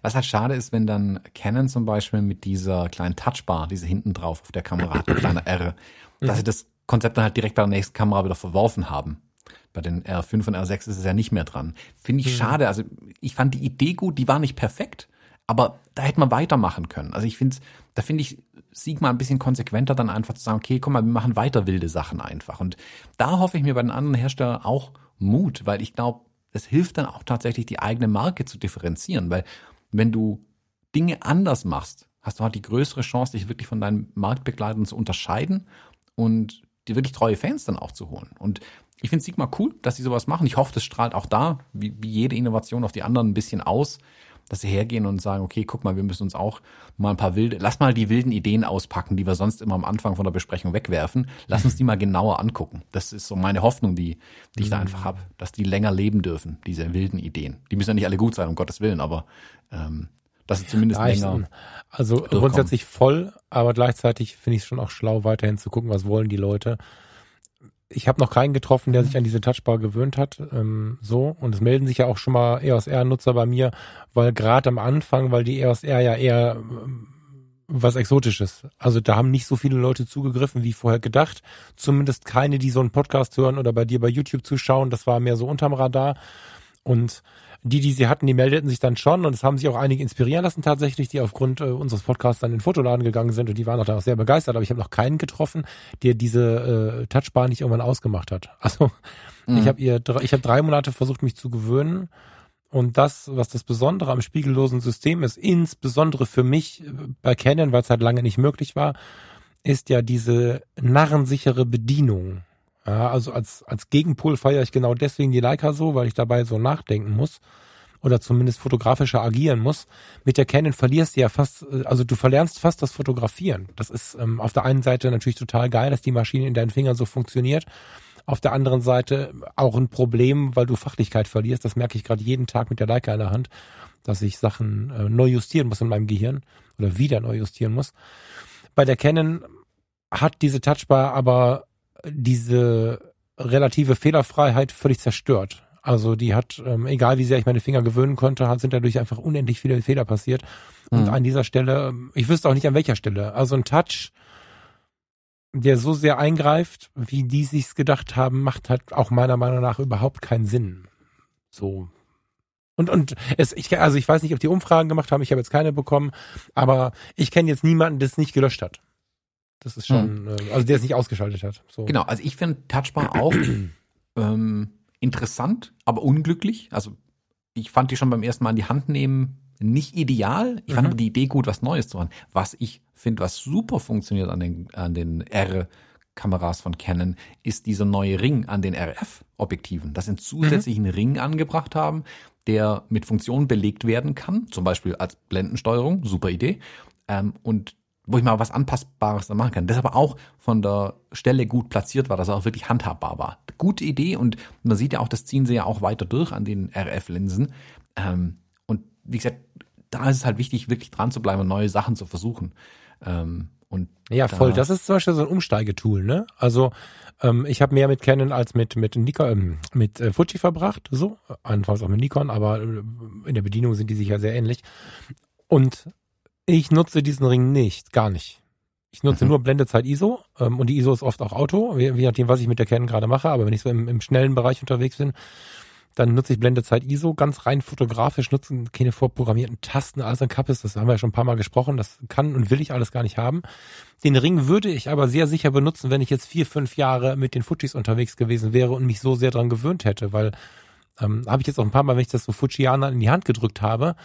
was halt schade ist, wenn dann Canon zum Beispiel mit dieser kleinen Touchbar, diese hinten drauf auf der Kamera hat, ein kleiner R, dass sie das Konzept dann halt direkt bei der nächsten Kamera wieder verworfen haben. Bei den R5 und R6 ist es ja nicht mehr dran. Finde ich mhm. schade. Also ich fand die Idee gut, die war nicht perfekt, aber da hätte man weitermachen können. Also ich finde, da finde ich Sigma ein bisschen konsequenter, dann einfach zu sagen, okay, komm mal, wir machen weiter wilde Sachen einfach. Und da hoffe ich mir bei den anderen Herstellern auch Mut, weil ich glaube, es hilft dann auch tatsächlich, die eigene Marke zu differenzieren, weil wenn du Dinge anders machst, hast du halt die größere Chance, dich wirklich von deinen Marktbegleitern zu unterscheiden und dir wirklich treue Fans dann auch zu holen. Und ich finde Sigma cool, dass sie sowas machen. Ich hoffe, das strahlt auch da, wie, wie jede Innovation auf die anderen ein bisschen aus, dass sie hergehen und sagen, okay, guck mal, wir müssen uns auch mal ein paar wilde, lass mal die wilden Ideen auspacken, die wir sonst immer am Anfang von der Besprechung wegwerfen. Lass uns die mal genauer angucken. Das ist so meine Hoffnung, die, die ich da einfach habe, dass die länger leben dürfen, diese wilden Ideen. Die müssen ja nicht alle gut sein, um Gottes Willen, aber ähm, dass sie zumindest Leichten. länger. Also grundsätzlich voll, aber gleichzeitig finde ich es schon auch schlau, weiterhin zu gucken, was wollen die Leute ich habe noch keinen getroffen, der sich an diese Touchbar gewöhnt hat. Ähm, so. Und es melden sich ja auch schon mal EOS R-Nutzer bei mir, weil gerade am Anfang, weil die EOS R ja eher ähm, was Exotisches. Also da haben nicht so viele Leute zugegriffen wie vorher gedacht. Zumindest keine, die so einen Podcast hören oder bei dir bei YouTube zuschauen. Das war mehr so unterm Radar. Und die, die sie hatten, die meldeten sich dann schon und es haben sich auch einige inspirieren lassen tatsächlich, die aufgrund äh, unseres Podcasts dann in den Fotoladen gegangen sind und die waren auch dann auch sehr begeistert, aber ich habe noch keinen getroffen, der diese äh, Touchbar nicht irgendwann ausgemacht hat. Also mhm. ich habe ihr, ich habe drei Monate versucht, mich zu gewöhnen und das, was das Besondere am spiegellosen System ist, insbesondere für mich äh, bei Canon, weil es halt lange nicht möglich war, ist ja diese narrensichere Bedienung. Ja, also als, als Gegenpol feiere ich genau deswegen die Leica so, weil ich dabei so nachdenken muss oder zumindest fotografischer agieren muss. Mit der Canon verlierst du ja fast, also du verlernst fast das Fotografieren. Das ist ähm, auf der einen Seite natürlich total geil, dass die Maschine in deinen Fingern so funktioniert. Auf der anderen Seite auch ein Problem, weil du Fachlichkeit verlierst. Das merke ich gerade jeden Tag mit der Leica in der Hand, dass ich Sachen äh, neu justieren muss in meinem Gehirn oder wieder neu justieren muss. Bei der Canon hat diese Touchbar aber diese relative Fehlerfreiheit völlig zerstört. Also die hat, ähm, egal wie sehr ich meine Finger gewöhnen konnte, sind dadurch einfach unendlich viele Fehler passiert. Und mhm. an dieser Stelle, ähm, ich wüsste auch nicht an welcher Stelle. Also ein Touch, der so sehr eingreift, wie die sich's gedacht haben, macht halt auch meiner Meinung nach überhaupt keinen Sinn. So. Und, und es, ich, also ich weiß nicht, ob die Umfragen gemacht haben, ich habe jetzt keine bekommen, aber ich kenne jetzt niemanden, der es nicht gelöscht hat. Das ist schon, hm. also der es nicht ausgeschaltet hat. So. Genau, also ich finde Touchbar auch ähm, interessant, aber unglücklich. Also ich fand die schon beim ersten Mal in die Hand nehmen nicht ideal. Ich mhm. fand aber die Idee gut, was Neues zu machen. Was ich finde, was super funktioniert an den, an den R Kameras von Canon ist dieser neue Ring an den RF-Objektiven, dass sie einen zusätzlichen mhm. Ring angebracht haben, der mit Funktionen belegt werden kann, zum Beispiel als Blendensteuerung, super Idee. Ähm, und wo ich mal was Anpassbares da machen kann. Das aber auch von der Stelle gut platziert war, dass er auch wirklich handhabbar war. Gute Idee und man sieht ja auch, das ziehen sie ja auch weiter durch an den RF-Linsen. Ähm, und wie gesagt, da ist es halt wichtig, wirklich dran zu bleiben und neue Sachen zu versuchen. Ähm, und ja, voll. Da das ist zum Beispiel so ein Umsteigetool, ne? Also ähm, ich habe mehr mit Canon als mit mit Nikon, ähm, mit äh, Fuji verbracht, so anfangs auch mit Nikon, aber äh, in der Bedienung sind die sicher sehr ähnlich. Und ich nutze diesen Ring nicht, gar nicht. Ich nutze mhm. nur Blendezeit ISO ähm, und die ISO ist oft auch Auto, je, je nachdem, was ich mit der Canon gerade mache. Aber wenn ich so im, im schnellen Bereich unterwegs bin, dann nutze ich Blendezeit ISO, ganz rein fotografisch, nutzen keine vorprogrammierten Tasten, alles ein Kappes, das haben wir ja schon ein paar Mal gesprochen, das kann und will ich alles gar nicht haben. Den Ring würde ich aber sehr sicher benutzen, wenn ich jetzt vier, fünf Jahre mit den Fujis unterwegs gewesen wäre und mich so sehr dran gewöhnt hätte, weil ähm, habe ich jetzt auch ein paar Mal, wenn ich das so Fujianer in die Hand gedrückt habe,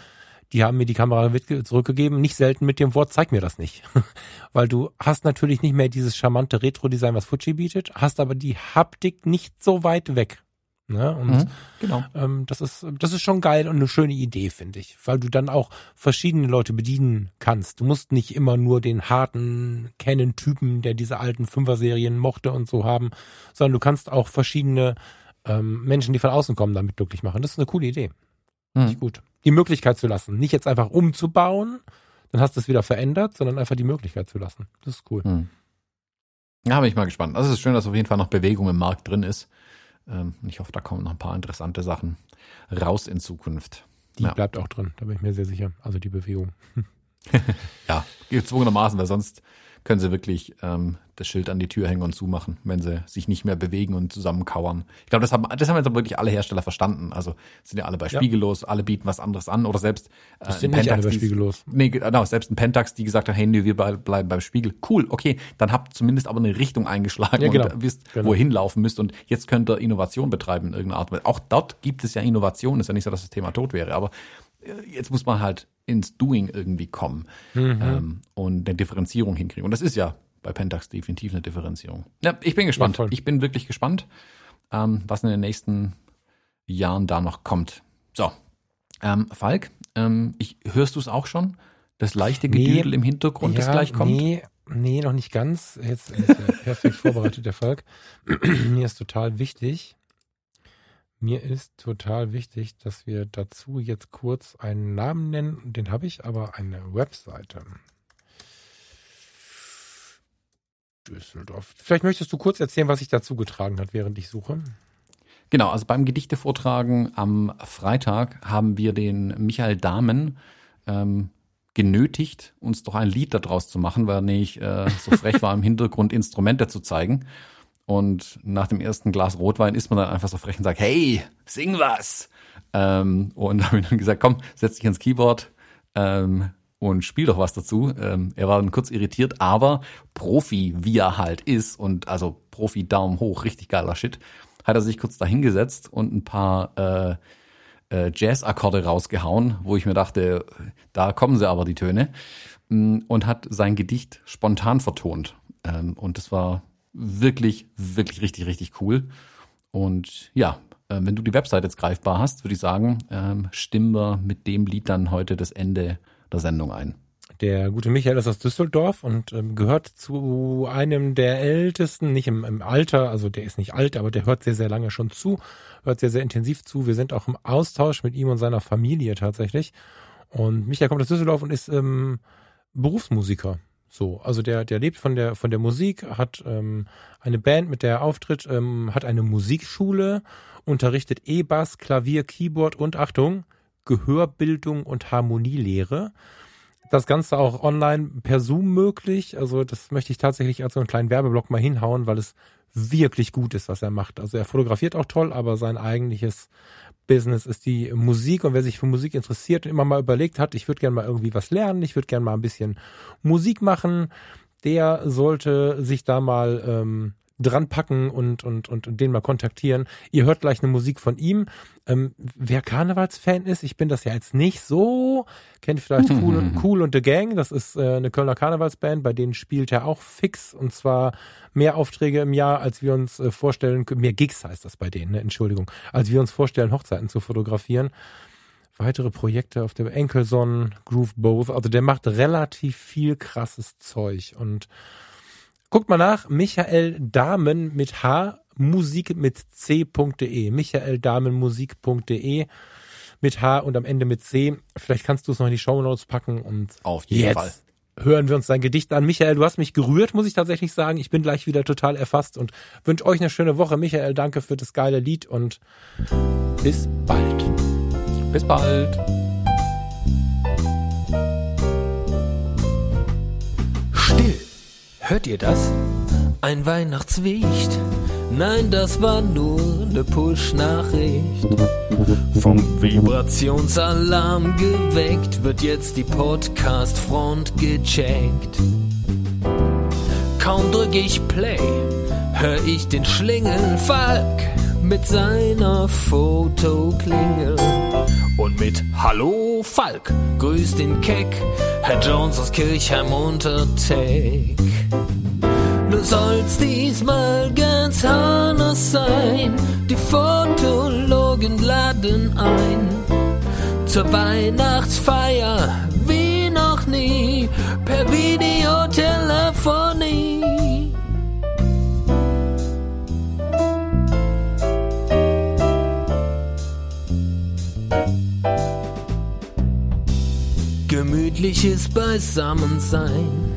die haben mir die Kamera zurückgegeben, nicht selten mit dem Wort, zeig mir das nicht. Weil du hast natürlich nicht mehr dieses charmante Retro-Design, was Fuji bietet, hast aber die Haptik nicht so weit weg. Ne? Und mhm, genau. ähm, das ist das ist schon geil und eine schöne Idee, finde ich, weil du dann auch verschiedene Leute bedienen kannst. Du musst nicht immer nur den harten Canon-Typen, der diese alten Fünfer-Serien mochte und so haben, sondern du kannst auch verschiedene ähm, Menschen, die von außen kommen, damit glücklich machen. Das ist eine coole Idee. Mhm. gut die Möglichkeit zu lassen. Nicht jetzt einfach umzubauen, dann hast du es wieder verändert, sondern einfach die Möglichkeit zu lassen. Das ist cool. Hm. Ja, bin ich mal gespannt. Also es ist schön, dass auf jeden Fall noch Bewegung im Markt drin ist. Ähm, ich hoffe, da kommen noch ein paar interessante Sachen raus in Zukunft. Die ja. bleibt auch drin, da bin ich mir sehr sicher. Also die Bewegung. ja, gezwungenermaßen, weil sonst können sie wirklich ähm, das Schild an die Tür hängen und zumachen, wenn sie sich nicht mehr bewegen und zusammenkauern. Ich glaube, das haben, das haben jetzt wirklich alle Hersteller verstanden. Also sind ja alle bei Spiegellos, ja. alle bieten was anderes an oder selbst äh, das sind nicht alle bei Spiegellos. Nee, genau, selbst ein Pentax, die gesagt haben, hey, nee, wir bleiben beim Spiegel. Cool, okay, dann habt zumindest aber eine Richtung eingeschlagen ja, genau. und wisst, genau. wo ihr hinlaufen müsst und jetzt könnt ihr Innovation betreiben in irgendeiner Art. Auch dort gibt es ja Innovation, ist ja nicht so, dass das Thema tot wäre, aber jetzt muss man halt ins Doing irgendwie kommen mhm. ähm, und eine Differenzierung hinkriegen. Und das ist ja bei Pentax definitiv eine Differenzierung. Ja, ich bin gespannt. Ja, ich bin wirklich gespannt, ähm, was in den nächsten Jahren da noch kommt. So, ähm, Falk, ähm, ich, hörst du es auch schon? Das leichte Gedüdel nee, im Hintergrund, ja, das gleich kommt? Nee, nee, noch nicht ganz. Jetzt ist er perfekt vorbereitet, der Falk. Mir ist total wichtig, mir ist total wichtig, dass wir dazu jetzt kurz einen Namen nennen. Den habe ich, aber eine Webseite. Düsseldorf. Vielleicht möchtest du kurz erzählen, was sich dazu getragen hat, während ich suche. Genau, also beim Gedichtevortragen am Freitag haben wir den Michael Dahmen ähm, genötigt, uns doch ein Lied daraus zu machen, weil ich äh, so frech war, im Hintergrund Instrumente zu zeigen. Und nach dem ersten Glas Rotwein ist man dann einfach so frech und sagt, hey, sing was. Ähm, und habe ich dann gesagt, komm, setz dich ans Keyboard ähm, und spiel doch was dazu. Ähm, er war dann kurz irritiert, aber Profi, wie er halt ist und also Profi Daumen hoch, richtig geiler Shit, hat er sich kurz dahingesetzt und ein paar äh, äh, Jazz-Akkorde rausgehauen, wo ich mir dachte, da kommen sie aber die Töne, mm, und hat sein Gedicht spontan vertont. Ähm, und das war wirklich, wirklich richtig, richtig cool. Und ja, äh, wenn du die Website jetzt greifbar hast, würde ich sagen, ähm, stimmen wir mit dem Lied dann heute das Ende der Sendung ein. Der gute Michael ist aus Düsseldorf und ähm, gehört zu einem der ältesten, nicht im, im, Alter, also der ist nicht alt, aber der hört sehr, sehr lange schon zu, hört sehr, sehr intensiv zu. Wir sind auch im Austausch mit ihm und seiner Familie tatsächlich. Und Michael kommt aus Düsseldorf und ist ähm, Berufsmusiker. So, also der, der lebt von der von der Musik, hat ähm, eine Band, mit der er auftritt, ähm, hat eine Musikschule, unterrichtet E-Bass, Klavier, Keyboard und Achtung, Gehörbildung und Harmonielehre das Ganze auch online per Zoom möglich. Also das möchte ich tatsächlich als so einen kleinen Werbeblock mal hinhauen, weil es wirklich gut ist, was er macht. Also er fotografiert auch toll, aber sein eigentliches Business ist die Musik und wer sich für Musik interessiert und immer mal überlegt hat, ich würde gerne mal irgendwie was lernen, ich würde gerne mal ein bisschen Musik machen, der sollte sich da mal ähm, dran packen und, und, und, und den mal kontaktieren. Ihr hört gleich eine Musik von ihm. Ähm, wer Karnevalsfan ist, ich bin das ja jetzt nicht so, kennt vielleicht Cool und, cool und The Gang, das ist äh, eine Kölner Karnevalsband, bei denen spielt er auch fix und zwar mehr Aufträge im Jahr, als wir uns äh, vorstellen, mehr Gigs heißt das bei denen, ne? Entschuldigung, als wir uns vorstellen, Hochzeiten zu fotografieren weitere Projekte auf dem Enkelson, Groove Both. Also der macht relativ viel krasses Zeug und Guckt mal nach, Michael Damen mit H, Musik mit C.de. Michael Damen Musik.de mit H und am Ende mit C. Vielleicht kannst du es noch in die Show Notes packen und auf jeden jetzt Fall. Hören wir uns dein Gedicht an. Michael, du hast mich gerührt, muss ich tatsächlich sagen. Ich bin gleich wieder total erfasst und wünsche euch eine schöne Woche. Michael, danke für das geile Lied und bis bald. Bis bald. Hört ihr das? Ein Weihnachtswicht? Nein, das war nur ne Push-Nachricht. Vom Vibrationsalarm geweckt wird jetzt die Podcast-Front gecheckt. Kaum drück ich Play, hör ich den Schlingelfalk mit seiner Fotoklingel. Und mit Hallo Falk grüßt den Keck Herr Jones aus Kirchheim unter Tech. Du sollst diesmal ganz anders sein, die Fotologen laden ein. Zur Weihnachtsfeier wie noch nie per Videotelefonie. Gemütliches Beisammensein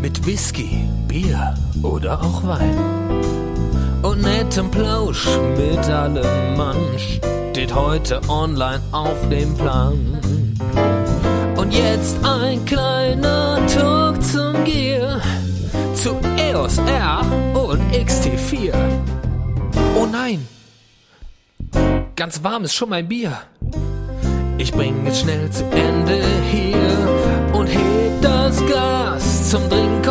mit Whisky, Bier oder auch Wein. Und nettem Plausch mit allem Mann steht heute online auf dem Plan. Und jetzt ein kleiner Talk zum Gear, zu EOS R und XT4. Oh nein, ganz warm ist schon mein Bier. Ich bring es schnell zu Ende hier und heb das Glas zum Trinken